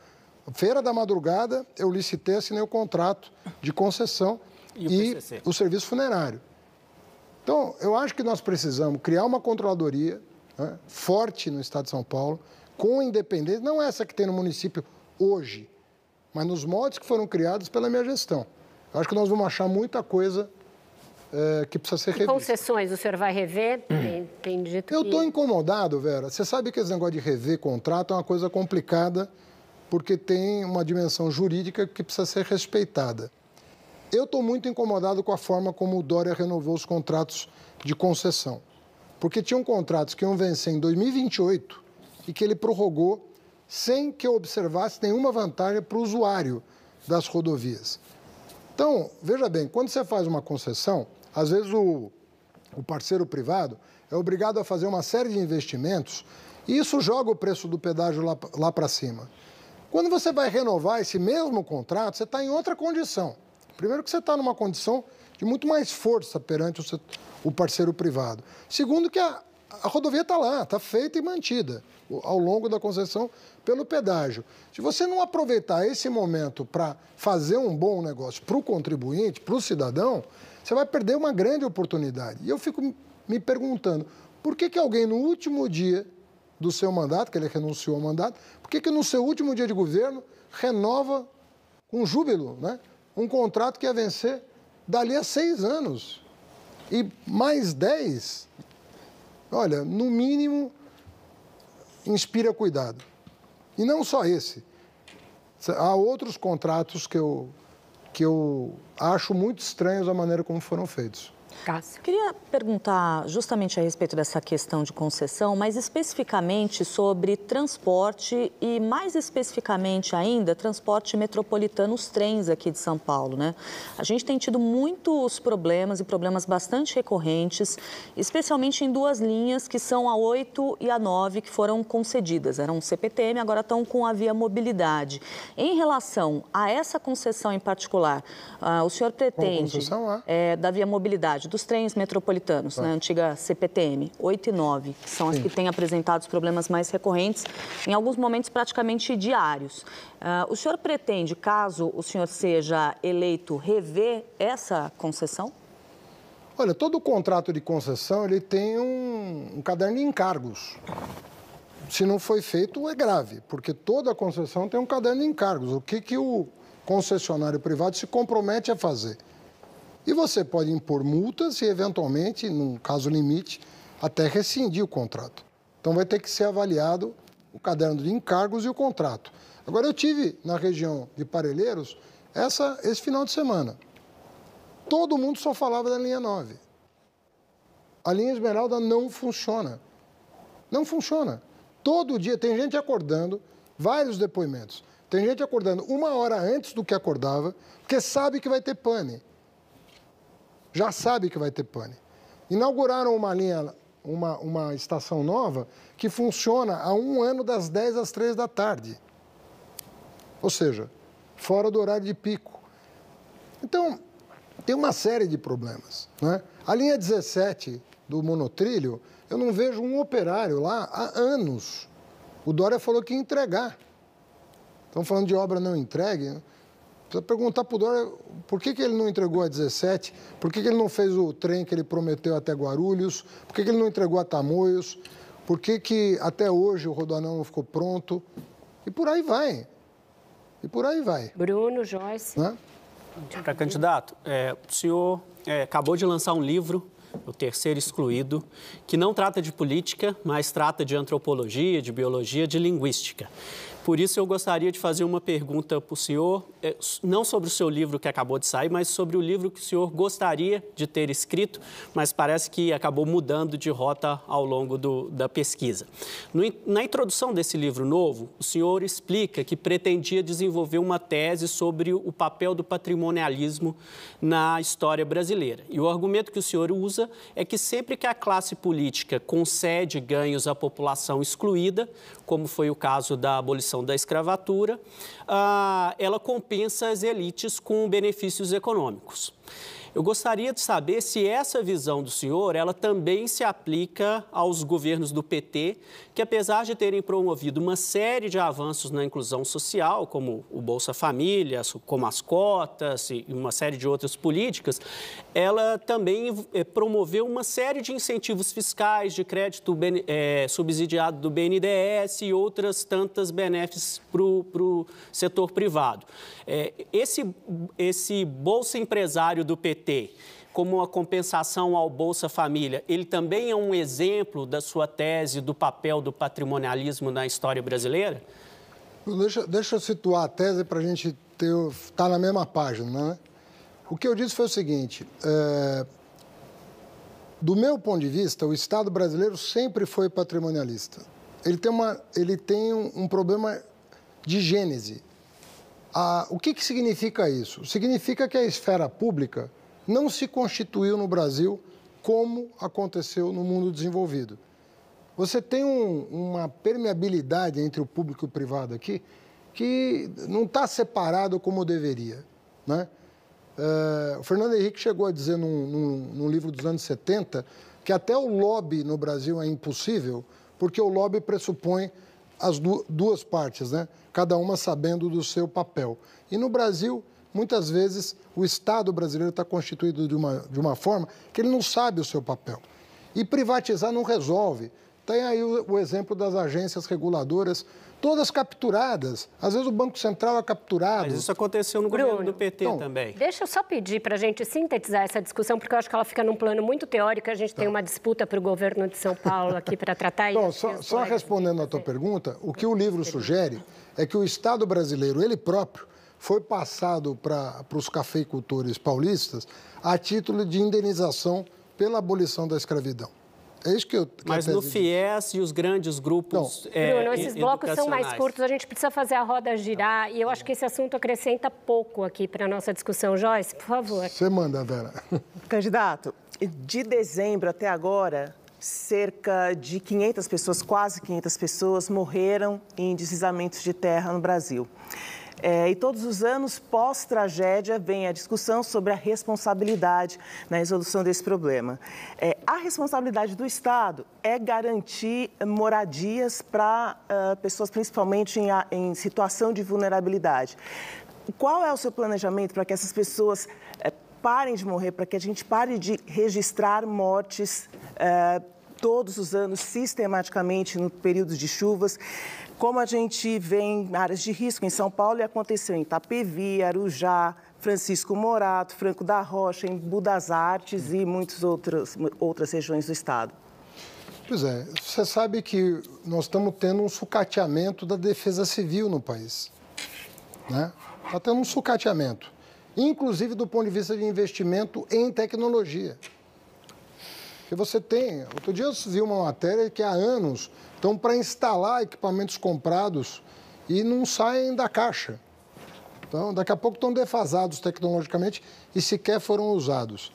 Feira da madrugada, eu licitei, assinei o contrato de concessão e, o, e o serviço funerário. Então, eu acho que nós precisamos criar uma controladoria né, forte no Estado de São Paulo, com independência, não essa que tem no município hoje, mas nos moldes que foram criados pela minha gestão. Eu acho que nós vamos achar muita coisa é, que precisa ser revista. concessões, o senhor vai rever? Tem, tem dito Eu estou que... incomodado, Vera. Você sabe que esse negócio de rever contrato é uma coisa complicada, porque tem uma dimensão jurídica que precisa ser respeitada. Eu estou muito incomodado com a forma como o Dória renovou os contratos de concessão. Porque tinham contratos que iam vencer em 2028 e que ele prorrogou sem que eu observasse nenhuma vantagem para o usuário das rodovias. Então, veja bem, quando você faz uma concessão, às vezes o, o parceiro privado é obrigado a fazer uma série de investimentos e isso joga o preço do pedágio lá, lá para cima. Quando você vai renovar esse mesmo contrato, você está em outra condição. Primeiro que você está numa condição de muito mais força perante o, o parceiro privado. Segundo que a, a rodovia está lá, está feita e mantida ao longo da concessão pelo pedágio. Se você não aproveitar esse momento para fazer um bom negócio para o contribuinte, para o cidadão, você vai perder uma grande oportunidade. E eu fico me perguntando, por que, que alguém no último dia do seu mandato, que ele renunciou ao mandato, por que, que no seu último dia de governo renova com júbilo né, um contrato que ia vencer dali a seis anos. E mais dez, olha, no mínimo, inspira cuidado. E não só esse. Há outros contratos que eu, que eu acho muito estranhos a maneira como foram feitos. Cássio. Queria perguntar justamente a respeito dessa questão de concessão, mas especificamente sobre transporte e mais especificamente ainda transporte metropolitano, os trens aqui de São Paulo, né? A gente tem tido muitos problemas e problemas bastante recorrentes, especialmente em duas linhas que são a 8 e a 9 que foram concedidas. Eram CPTM, agora estão com a Via Mobilidade. Em relação a essa concessão em particular, uh, o senhor pretende concessão, é? É, da Via Mobilidade dos trens metropolitanos, tá. na né, antiga CPTM, 8 e 9, que são Sim. as que têm apresentado os problemas mais recorrentes, em alguns momentos praticamente diários. Uh, o senhor pretende, caso o senhor seja eleito, rever essa concessão? Olha, todo contrato de concessão ele tem um, um caderno de encargos. Se não foi feito, é grave, porque toda concessão tem um caderno de encargos. O que, que o concessionário privado se compromete a fazer? E você pode impor multas e, eventualmente, num caso limite, até rescindir o contrato. Então, vai ter que ser avaliado o caderno de encargos e o contrato. Agora, eu tive na região de Parelheiros essa, esse final de semana. Todo mundo só falava da linha 9. A linha Esmeralda não funciona. Não funciona. Todo dia tem gente acordando, vários depoimentos. Tem gente acordando uma hora antes do que acordava, porque sabe que vai ter pane já sabe que vai ter pane. Inauguraram uma linha, uma, uma estação nova que funciona há um ano das 10 às 3 da tarde. Ou seja, fora do horário de pico. Então, tem uma série de problemas. Né? A linha 17 do monotrilho, eu não vejo um operário lá há anos. O Dória falou que ia entregar. Estão falando de obra não entregue. Né? Precisa perguntar para o Dória por que, que ele não entregou a 17, por que, que ele não fez o trem que ele prometeu até Guarulhos, por que, que ele não entregou a Tamoios, por que, que até hoje o Rodoanel não ficou pronto. E por aí vai. E por aí vai. Bruno, Joyce. Né? Para candidato, é, o senhor é, acabou de lançar um livro o terceiro excluído, que não trata de política, mas trata de antropologia, de biologia, de linguística. Por isso, eu gostaria de fazer uma pergunta para o senhor, é, não sobre o seu livro que acabou de sair, mas sobre o livro que o senhor gostaria de ter escrito, mas parece que acabou mudando de rota ao longo do, da pesquisa. No, na introdução desse livro novo, o senhor explica que pretendia desenvolver uma tese sobre o papel do patrimonialismo na história brasileira. E o argumento que o senhor usa é que sempre que a classe política concede ganhos à população excluída, como foi o caso da abolição abolição da escravatura, ah, ela compensa as elites com benefícios econômicos. Eu gostaria de saber se essa visão do senhor, ela também se aplica aos governos do PT, que apesar de terem promovido uma série de avanços na inclusão social, como o Bolsa Família, como as cotas e uma série de outras políticas, ela também eh, promoveu uma série de incentivos fiscais, de crédito é, subsidiado do BNDES e outras tantas benéficos para o setor privado. É, esse, esse Bolsa Empresário do PT como uma compensação ao Bolsa Família, ele também é um exemplo da sua tese do papel do patrimonialismo na história brasileira? Deixa, deixa eu situar a tese para a gente estar tá na mesma página. Né? O que eu disse foi o seguinte: é, do meu ponto de vista, o Estado brasileiro sempre foi patrimonialista. Ele tem, uma, ele tem um, um problema de gênese. Ah, o que, que significa isso? Significa que a esfera pública não se constituiu no Brasil como aconteceu no mundo desenvolvido. Você tem um, uma permeabilidade entre o público e o privado aqui que não está separado como deveria. Né? É, o Fernando Henrique chegou a dizer num, num, num livro dos anos 70 que até o lobby no Brasil é impossível, porque o lobby pressupõe as duas partes, né? cada uma sabendo do seu papel. E no Brasil, muitas vezes o Estado brasileiro está constituído de uma, de uma forma que ele não sabe o seu papel. E privatizar não resolve. Tem aí o, o exemplo das agências reguladoras, todas capturadas. Às vezes o Banco Central é capturado. Mas isso aconteceu no Bruno, governo do PT então, também. Deixa eu só pedir para a gente sintetizar essa discussão, porque eu acho que ela fica num plano muito teórico. A gente tá. tem uma disputa para o governo de São Paulo aqui para tratar isso. Só, só respondendo à tua pergunta, o que o livro sugere é que o Estado brasileiro, ele próprio, foi passado para os cafeicultores paulistas a título de indenização pela abolição da escravidão. É isso que eu. Que Mas no FIES e os grandes grupos. Não. É, Bruno, esses blocos são mais curtos, a gente precisa fazer a roda girar e eu acho que esse assunto acrescenta pouco aqui para a nossa discussão. Joyce, por favor. Você manda, Vera. Candidato, de dezembro até agora, cerca de 500 pessoas, quase 500 pessoas, morreram em deslizamentos de terra no Brasil. É, e todos os anos, pós-tragédia, vem a discussão sobre a responsabilidade na resolução desse problema. É, a responsabilidade do Estado é garantir moradias para uh, pessoas, principalmente em, em, situação de vulnerabilidade. Qual é o seu planejamento para que essas pessoas uh, parem de morrer, para que a gente pare de registrar mortes? Uh, todos os anos, sistematicamente, no período de chuvas como a gente vê em áreas de risco em São Paulo aconteceu em Itapevi, Arujá, Francisco Morato, Franco da Rocha, em Budas Artes e muitas outras, outras regiões do estado. Pois é, você sabe que nós estamos tendo um sucateamento da defesa civil no país. Né? Está tendo um sucateamento, inclusive do ponto de vista de investimento em tecnologia. Porque você tem. Outro dia eu vi uma matéria que há anos então, para instalar equipamentos comprados e não saem da caixa. Então, daqui a pouco estão defasados tecnologicamente e sequer foram usados.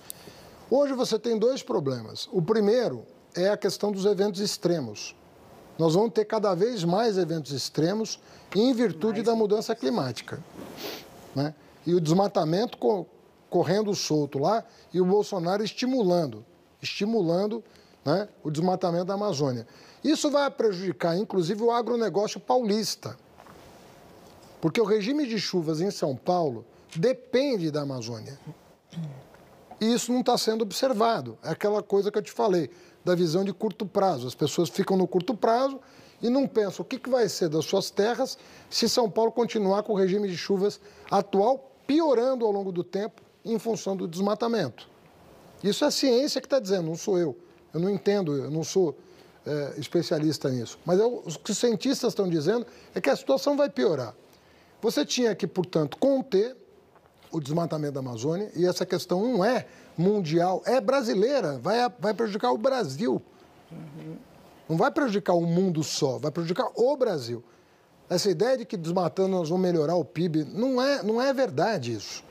Hoje você tem dois problemas. O primeiro é a questão dos eventos extremos. Nós vamos ter cada vez mais eventos extremos em virtude mais da mudança climática. Né? E o desmatamento correndo solto lá e o Bolsonaro estimulando, estimulando né, o desmatamento da Amazônia. Isso vai prejudicar, inclusive, o agronegócio paulista. Porque o regime de chuvas em São Paulo depende da Amazônia. E isso não está sendo observado. É aquela coisa que eu te falei, da visão de curto prazo. As pessoas ficam no curto prazo e não pensam o que, que vai ser das suas terras se São Paulo continuar com o regime de chuvas atual, piorando ao longo do tempo em função do desmatamento. Isso é a ciência que está dizendo, não sou eu. Eu não entendo, eu não sou é, especialista nisso. Mas é, o que os cientistas estão dizendo é que a situação vai piorar. Você tinha que, portanto, conter o desmatamento da Amazônia, e essa questão não é mundial, é brasileira, vai, vai prejudicar o Brasil. Uhum. Não vai prejudicar o mundo só, vai prejudicar o Brasil. Essa ideia de que desmatando nós vamos melhorar o PIB, não é, não é verdade isso.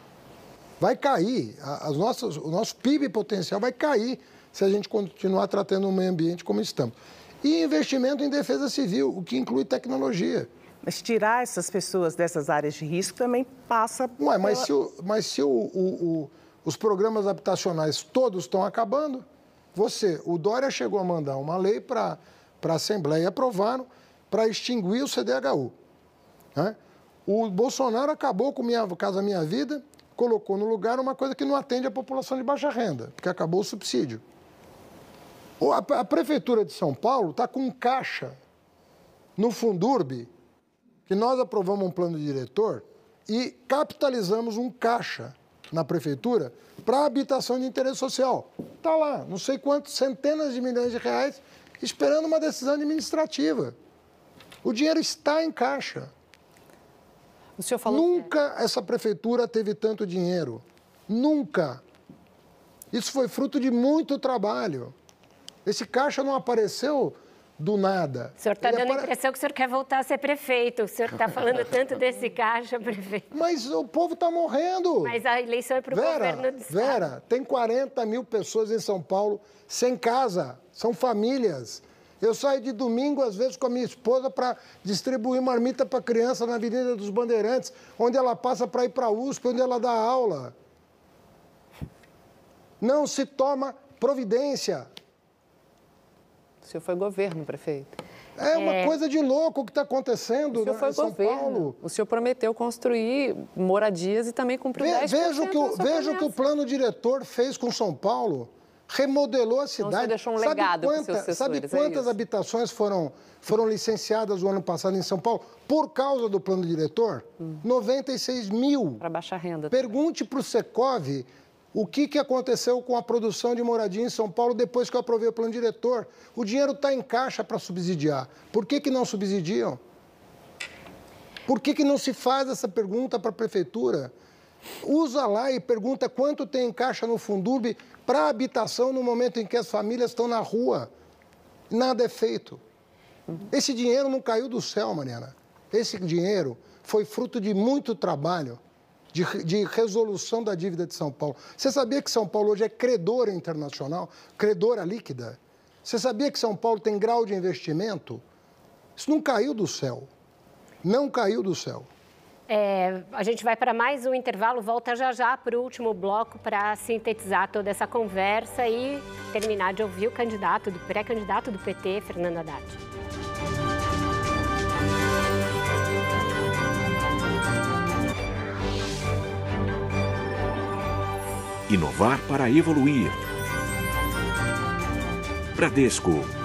Vai cair, as nossas, o nosso PIB potencial vai cair se a gente continuar tratando o meio ambiente como estamos. E investimento em defesa civil, o que inclui tecnologia. Mas tirar essas pessoas dessas áreas de risco também passa. Ué, mas pela... se, o, mas se o, o, os programas habitacionais todos estão acabando, você, o Dória chegou a mandar uma lei para a Assembleia e aprovaram para extinguir o CDHU. Né? O Bolsonaro acabou com minha Casa Minha Vida, colocou no lugar uma coisa que não atende a população de baixa renda, porque acabou o subsídio. A, Prefeitura de São Paulo está com caixa no Fundurb, que nós aprovamos um plano de diretor e capitalizamos um caixa na Prefeitura para habitação de interesse social. Está lá, não sei quantos, centenas de milhões de reais, esperando uma decisão administrativa. O dinheiro está em caixa. O senhor falou Nunca que... essa prefeitura teve tanto dinheiro. Nunca. Isso foi fruto de muito trabalho. Esse caixa não apareceu do nada. O senhor está dando apare... a impressão que o senhor quer voltar a ser prefeito. O senhor está falando tanto desse caixa, prefeito. Mas o povo está morrendo. Mas a eleição é para o governo do Estado. Vera, tem 40 mil pessoas em São Paulo sem casa. São famílias. Eu saio de domingo, às vezes, com a minha esposa para distribuir marmita para criança na Avenida dos Bandeirantes, onde ela passa para ir para a USP, onde ela dá aula. Não se toma providência. O senhor foi governo, prefeito. É uma é... coisa de louco o que está acontecendo o senhor foi em São governo. Paulo. O senhor prometeu construir moradias e também cumpriu Ve 10% Veja o que o, veja o que o plano diretor fez com São Paulo. Remodelou a cidade. Então, você deixou um legado seus assessores, Sabe é quantas é habitações foram, foram licenciadas o ano passado em São Paulo por causa do plano diretor? Hum. 96 mil. Para baixa renda. Pergunte para o Secov o que, que aconteceu com a produção de moradia em São Paulo depois que eu aprovei o plano diretor? O dinheiro está em caixa para subsidiar. Por que, que não subsidiam? Por que, que não se faz essa pergunta para a prefeitura? Usa lá e pergunta quanto tem em caixa no Fundurb para habitação no momento em que as famílias estão na rua. Nada é feito. Esse dinheiro não caiu do céu, Mariana. Esse dinheiro foi fruto de muito trabalho de, de resolução da dívida de São Paulo. Você sabia que São Paulo hoje é credora internacional, credora líquida? Você sabia que São Paulo tem grau de investimento? Isso não caiu do céu. Não caiu do céu. É, a gente vai para mais um intervalo, volta já já para o último bloco para sintetizar toda essa conversa e terminar de ouvir o candidato, do pré-candidato do PT, Fernando Haddad. Inovar para evoluir. Bradesco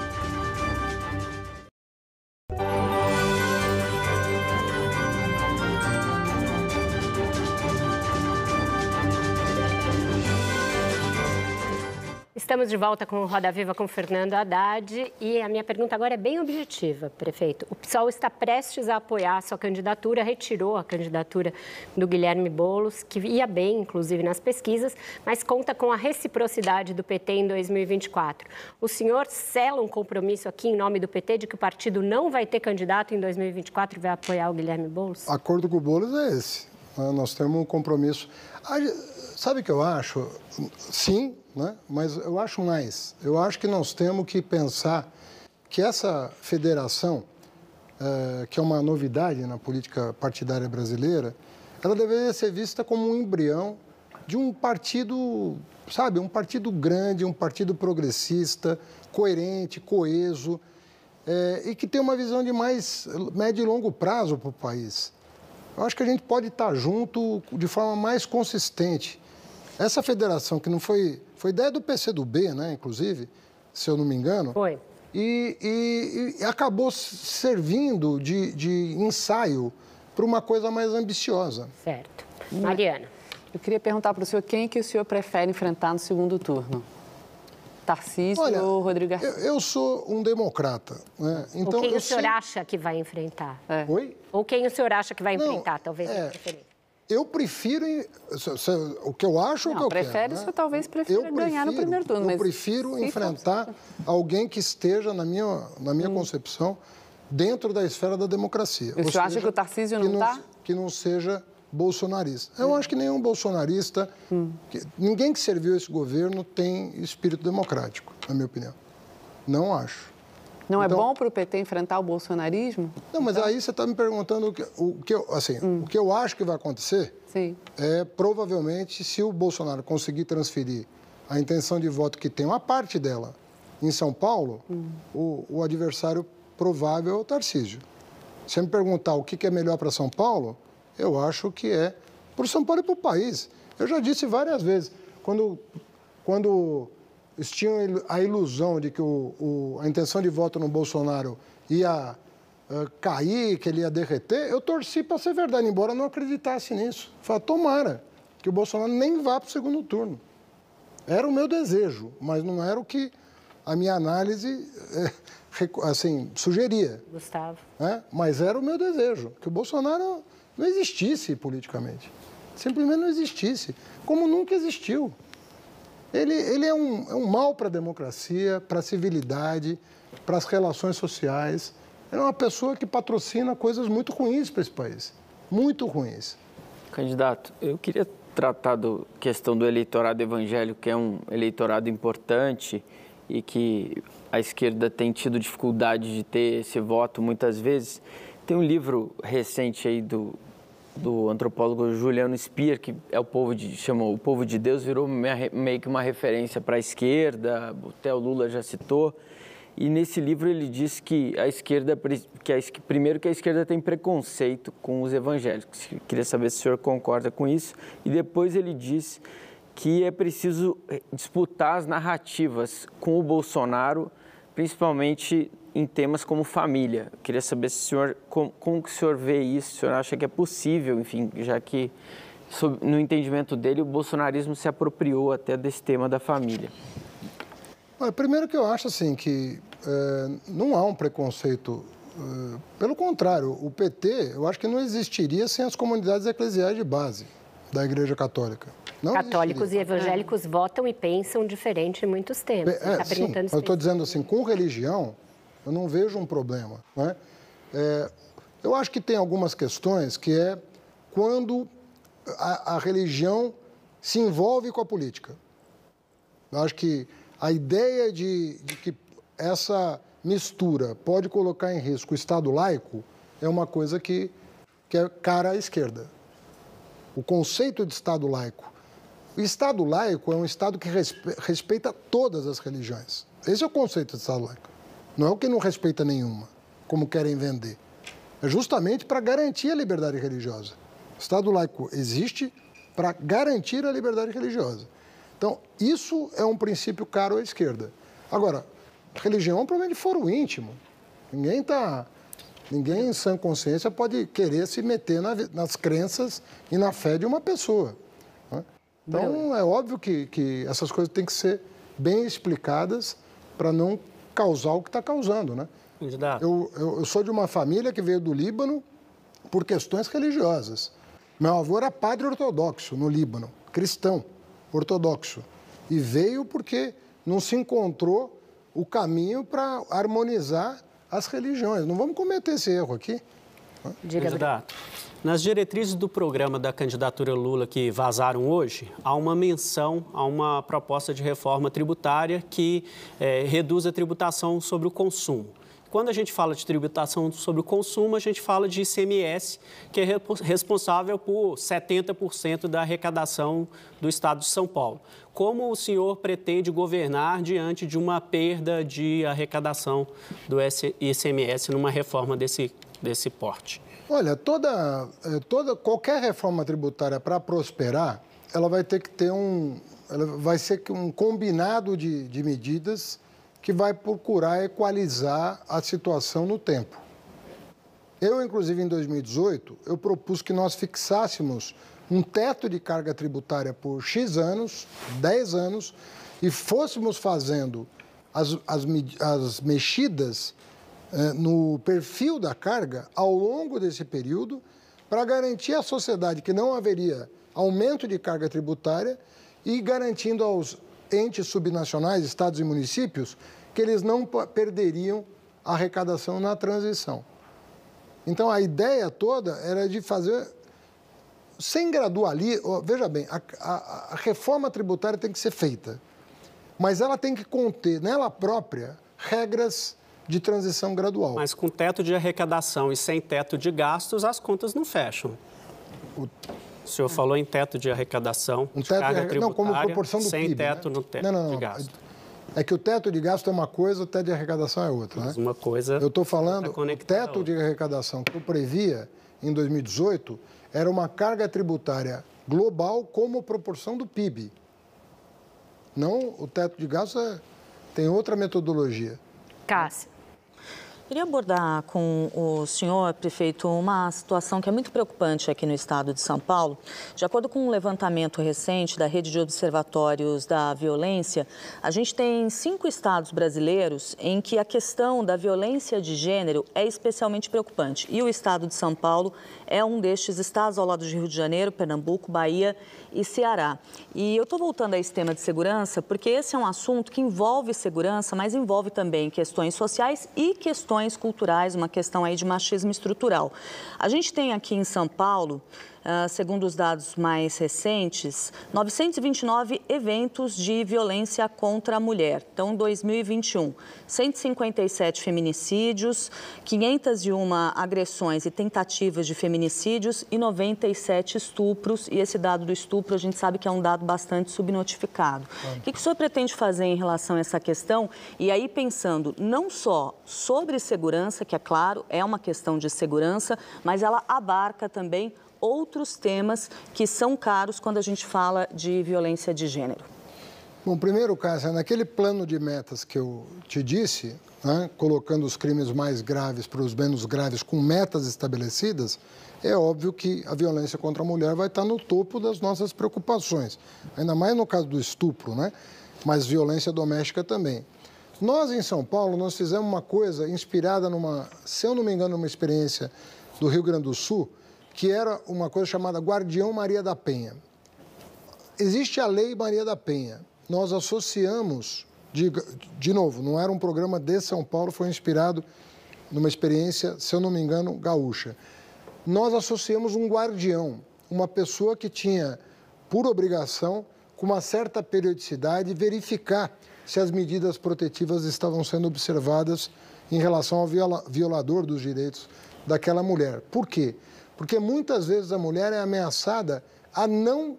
Estamos de volta com o Roda Viva com Fernando Haddad e a minha pergunta agora é bem objetiva, prefeito. O PSOL está prestes a apoiar a sua candidatura, retirou a candidatura do Guilherme Boulos, que ia bem, inclusive, nas pesquisas, mas conta com a reciprocidade do PT em 2024. O senhor sela um compromisso aqui em nome do PT de que o partido não vai ter candidato em 2024 e vai apoiar o Guilherme Boulos? Acordo com o Boulos é esse. Nós temos um compromisso. Sabe o que eu acho? Sim, né? mas eu acho mais. Eu acho que nós temos que pensar que essa federação, é, que é uma novidade na política partidária brasileira, ela deveria ser vista como um embrião de um partido, sabe, um partido grande, um partido progressista, coerente, coeso, é, e que tem uma visão de mais médio e longo prazo para o país. Eu acho que a gente pode estar junto de forma mais consistente. Essa federação, que não foi. Foi ideia do PCdoB, né, inclusive, se eu não me engano. Foi. E, e, e acabou servindo de, de ensaio para uma coisa mais ambiciosa. Certo. Mariana. Eu queria perguntar para o senhor quem que o senhor prefere enfrentar no segundo turno? Tarcísio Olha, ou Rodrigo Garcia? Eu, eu, sou um democrata. Né? Então, ou quem o senhor sei... acha que vai enfrentar? É. Oi? Ou quem o senhor acha que vai enfrentar, Não, talvez. É, eu prefiro o que eu acho ou o que eu prefere, quero. Né? talvez prefira prefiro, ganhar no primeiro turno. Eu mas... prefiro enfrentar alguém que esteja, na minha, na minha hum. concepção, dentro da esfera da democracia. O senhor acha que o Tarcísio não está? Que não seja bolsonarista. Eu hum. acho que nenhum bolsonarista, hum. que, ninguém que serviu esse governo tem espírito democrático, na minha opinião. Não acho. Não é então, é bom para o PT enfrentar o bolsonarismo? Não, mas então... aí você está me perguntando o que, o que eu, assim, hum. o que eu acho que vai acontecer Sim. é provavelmente se o Bolsonaro conseguir transferir a intenção de voto que tem uma parte dela em São Paulo, hum. o, o, adversário provável é o Tarcísio. Se você me perguntar o que, que é melhor para São Paulo, eu acho que é para o São Paulo e para o país. Eu já disse várias vezes, quando, quando eles tinham a ilusão de que o, o, a intenção de voto no Bolsonaro ia uh, cair, que ele ia derreter, eu torci para ser verdade, embora não acreditasse nisso. Falei, tomara que o Bolsonaro nem vá para o segundo turno. Era o meu desejo, mas não era o que a minha análise é, assim, sugeria. Gustavo. É? Mas era o meu desejo, que o Bolsonaro não existisse politicamente. Simplesmente não existisse, como nunca existiu. Ele, ele é, um, é um mal para a democracia, para a civilidade, para as relações sociais. É uma pessoa que patrocina coisas muito ruins para esse país. Muito ruins. Candidato, eu queria tratar da questão do eleitorado evangélico, que é um eleitorado importante e que a esquerda tem tido dificuldade de ter esse voto muitas vezes. Tem um livro recente aí do do antropólogo Juliano Spier, que é o povo de, chamou o povo de Deus, virou meio que uma referência para a esquerda, o Lula já citou. E nesse livro ele diz que a esquerda, que a, primeiro que a esquerda tem preconceito com os evangélicos. Queria saber se o senhor concorda com isso. E depois ele diz que é preciso disputar as narrativas com o Bolsonaro, principalmente em temas como família. Eu queria saber se senhor, como, como que o senhor vê isso, o senhor acha que é possível, enfim, já que no entendimento dele o bolsonarismo se apropriou até desse tema da família. Primeiro que eu acho assim que é, não há um preconceito, é, pelo contrário, o PT eu acho que não existiria sem as comunidades eclesiais de base da Igreja Católica. Não Católicos existiria. e evangélicos votam e pensam diferente em muitos temas. É, tá sim, eu estou dizendo assim, com religião, eu não vejo um problema. Né? É, eu acho que tem algumas questões que é quando a, a religião se envolve com a política. Eu acho que a ideia de, de, que essa mistura pode colocar em risco o Estado laico é uma coisa que, que é cara à esquerda. O conceito de Estado laico. O Estado laico é um Estado que respeita todas as religiões. Esse é o conceito de Estado laico. Não é o que não respeita nenhuma, como querem vender. É justamente para garantir a liberdade religiosa. O Estado laico existe para garantir a liberdade religiosa. Então, isso é um princípio caro à esquerda. Agora, religião é um problema de foro íntimo. Ninguém está. Ninguém em sã consciência pode querer se meter na, nas crenças e na fé de uma pessoa. Né? Então, é óbvio que, que essas coisas têm que ser bem explicadas para não causar o que está causando, né? Eu, eu, eu, sou de uma família que veio do Líbano por questões religiosas. Meu avô era padre ortodoxo no Líbano, cristão ortodoxo. E veio porque não se encontrou o caminho para harmonizar as religiões. Não vamos cometer esse erro aqui. Diga, Candidato, nas diretrizes do programa da candidatura Lula que vazaram hoje, há uma menção a uma proposta de reforma tributária que é, reduz a tributação sobre o consumo. Quando a gente fala de tributação sobre o consumo, a gente fala de ICMS, que é responsável por 70% da arrecadação do Estado de São Paulo. Como o senhor pretende governar diante de uma perda de arrecadação do ICMS numa reforma desse, desse porte? Olha, toda, eh, toda, qualquer reforma tributária para prosperar, ela vai ter que ter um, vai ser um combinado de, de medidas que vai procurar equalizar a situação no tempo. Eu, inclusive, em 2018, eu propus que nós fixássemos um teto de carga tributária por X anos, 10 anos, e fôssemos fazendo as, as, as mexidas eh, no perfil da carga ao longo desse período, para garantir à sociedade que não haveria aumento de carga tributária e garantindo aos entes subnacionais, estados e municípios, que eles não perderiam a arrecadação na transição. Então, a ideia toda era de fazer sem gradualismo. Veja bem, a, a, a reforma tributária tem que ser feita, mas ela tem que conter nela própria regras de transição gradual. Mas com teto de arrecadação e sem teto de gastos, as contas não fecham. O, o senhor falou em teto de arrecadação, um teto de carga de, não, como proporção do sem PIB, teto né? no teto não, não, não, de gasto. É que o teto de gasto é uma coisa, o teto de arrecadação é outra, Mas né? Uma coisa. Eu estou falando, o teto de arrecadação que eu previa em 2018 era uma carga tributária global como proporção do PIB. Não, o teto de gastos é, tem outra metodologia. Cássio. Queria abordar com o senhor, prefeito, uma situação que é muito preocupante aqui no estado de São Paulo. De acordo com um levantamento recente da Rede de Observatórios da Violência, a gente tem cinco estados brasileiros em que a questão da violência de gênero é especialmente preocupante. E o estado de São Paulo é um destes estados ao lado de Rio de Janeiro, Pernambuco, Bahia e Ceará. E eu estou voltando a esse tema de segurança porque esse é um assunto que envolve segurança, mas envolve também questões sociais e questões questões culturais, uma questão aí de machismo estrutural. A gente tem aqui em São Paulo segundo os dados mais recentes, 929 eventos de violência contra a mulher. Então, 2021, 157 feminicídios, 501 agressões e tentativas de feminicídios e 97 estupros. E esse dado do estupro a gente sabe que é um dado bastante subnotificado. O que, que o senhor pretende fazer em relação a essa questão? E aí, pensando não só sobre segurança, que é claro, é uma questão de segurança, mas ela abarca também outros temas que são caros quando a gente fala de violência de gênero? Bom, primeiro, Cássia, naquele plano de metas que eu te disse, né, colocando os crimes mais graves para os menos graves com metas estabelecidas, é óbvio que a violência contra a mulher vai estar no topo das nossas preocupações. Ainda mais no caso do estupro, né? Mas violência doméstica também. Nós, em São Paulo, nós fizemos uma coisa inspirada numa, se eu não me engano, numa experiência do Rio Grande do Sul, que era uma coisa chamada Guardião Maria da Penha. Existe a Lei Maria da Penha. Nós associamos, de, de novo, não era um programa de São Paulo, foi inspirado numa experiência, se eu não me engano, gaúcha. Nós associamos um guardião, uma pessoa que tinha, por obrigação, com uma certa periodicidade, verificar se as medidas protetivas estavam sendo observadas em relação ao violador dos direitos daquela mulher. Por quê? Porque muitas vezes a mulher é ameaçada a não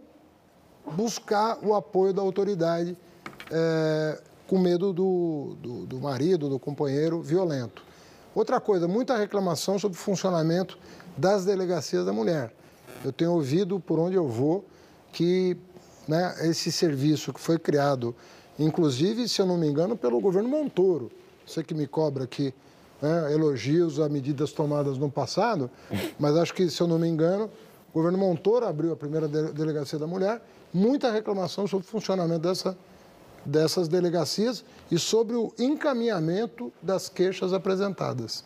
buscar o apoio da autoridade é, com medo do, do, do marido, do companheiro violento. Outra coisa, muita reclamação sobre o funcionamento das delegacias da mulher. Eu tenho ouvido por onde eu vou que né, esse serviço que foi criado, inclusive, se eu não me engano, pelo governo Montoro, você que me cobra aqui né, elogios a medidas tomadas no passado, mas acho que, se eu não me engano, o governo Montoro abriu a primeira delegacia da mulher, muita reclamação sobre o funcionamento dessa, dessas delegacias e sobre o encaminhamento das queixas apresentadas.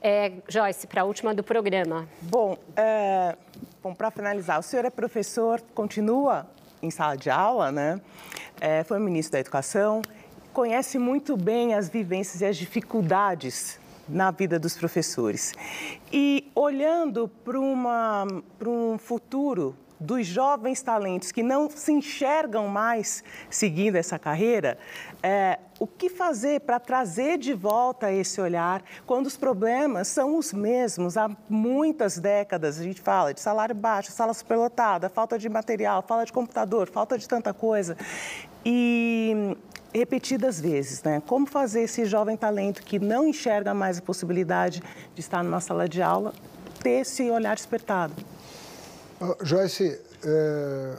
É, Joyce, para a última do programa. Bom, é, bom para finalizar, o senhor é professor, continua em sala de aula, né? É, foi ministro da Educação conhece muito bem as vivências e as dificuldades na vida dos professores. E olhando para um futuro dos jovens talentos que não se enxergam mais seguindo essa carreira, é, o que fazer para trazer de volta esse olhar quando os problemas são os mesmos há muitas décadas? A gente fala de salário baixo, sala superlotada, falta de material, falta de computador, falta de tanta coisa. E repetidas vezes, né? Como fazer esse jovem talento que não enxerga mais a possibilidade de estar numa sala de aula ter esse olhar despertado? Uh, Joyce, é,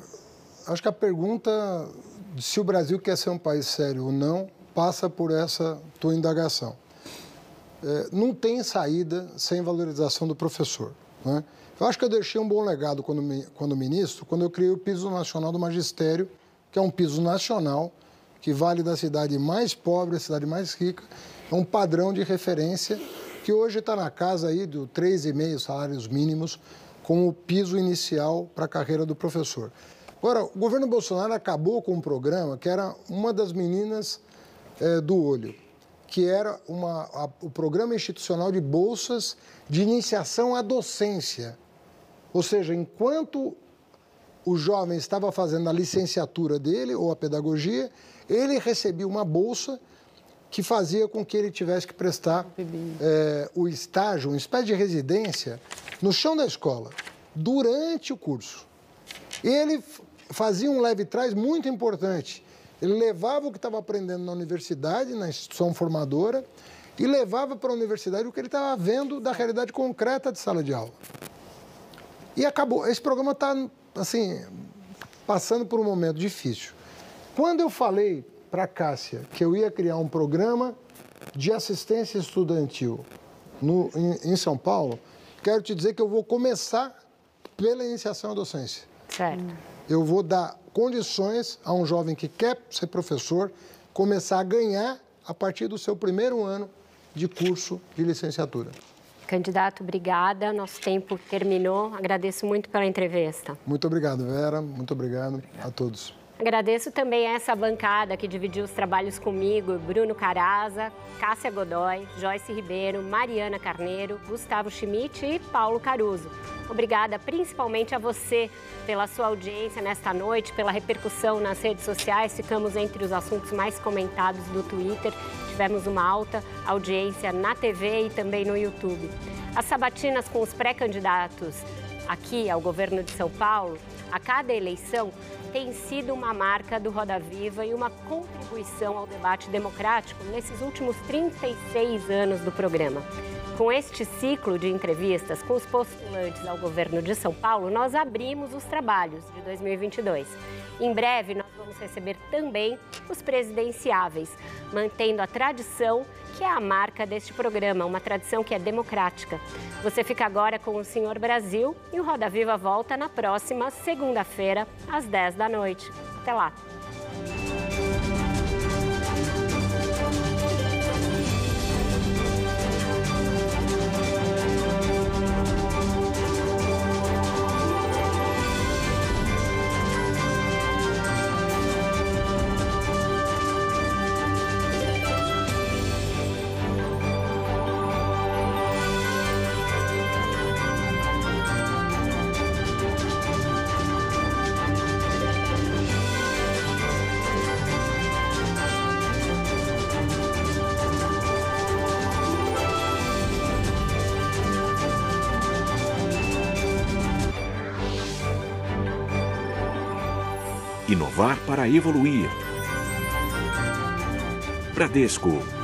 acho que a pergunta de se o Brasil quer ser um país sério ou não passa por essa tua indagação. É, não tem saída sem valorização do professor. Né? Eu acho que eu deixei um bom legado quando, quando ministro, quando eu criei o piso nacional do magistério, que é um piso nacional que vale da cidade mais pobre à cidade mais rica, é um padrão de referência que hoje está na casa aí do 3,5 salários mínimos como piso inicial para a carreira do professor. Agora, o governo Bolsonaro acabou com um programa que era uma das meninas é, do olho, que era uma, a, o programa institucional de bolsas de iniciação à docência. Ou seja, enquanto o jovem estava fazendo a licenciatura dele ou a pedagogia, ele recebia uma bolsa que fazia com que ele tivesse que prestar é, o estágio, uma espécie de residência, no chão da escola, durante o curso. Ele fazia um leve trás muito importante. Ele levava o que estava aprendendo na universidade, na instituição formadora, e levava para a universidade o que ele estava vendo da realidade concreta de sala de aula. E acabou. Esse programa está, assim, passando por um momento difícil. Quando eu falei para a Cássia que eu ia criar um programa de assistência estudantil no, em, em São Paulo, quero te dizer que eu vou começar pela iniciação à docência. Certo. Eu vou dar condições a um jovem que quer ser professor começar a ganhar a partir do seu primeiro ano de curso de licenciatura. Candidato, obrigada. Nosso tempo terminou. Agradeço muito pela entrevista. Muito obrigado, Vera. Muito obrigado, obrigado. a todos. Agradeço também essa bancada que dividiu os trabalhos comigo: Bruno Caraza, Cássia Godoy, Joyce Ribeiro, Mariana Carneiro, Gustavo Schmidt e Paulo Caruso. Obrigada principalmente a você pela sua audiência nesta noite, pela repercussão nas redes sociais. Ficamos entre os assuntos mais comentados do Twitter. Tivemos uma alta audiência na TV e também no YouTube. As sabatinas com os pré-candidatos aqui ao governo de São Paulo, a cada eleição, tem sido uma marca do Roda Viva e uma contribuição ao debate democrático nesses últimos 36 anos do programa. Com este ciclo de entrevistas com os postulantes ao governo de São Paulo, nós abrimos os trabalhos de 2022. Em breve, nós vamos receber também os presidenciáveis, mantendo a tradição que é a marca deste programa, uma tradição que é democrática. Você fica agora com o Senhor Brasil e o Roda Viva volta na próxima segunda-feira, às 10 da noite. Até lá! Para evoluir. Bradesco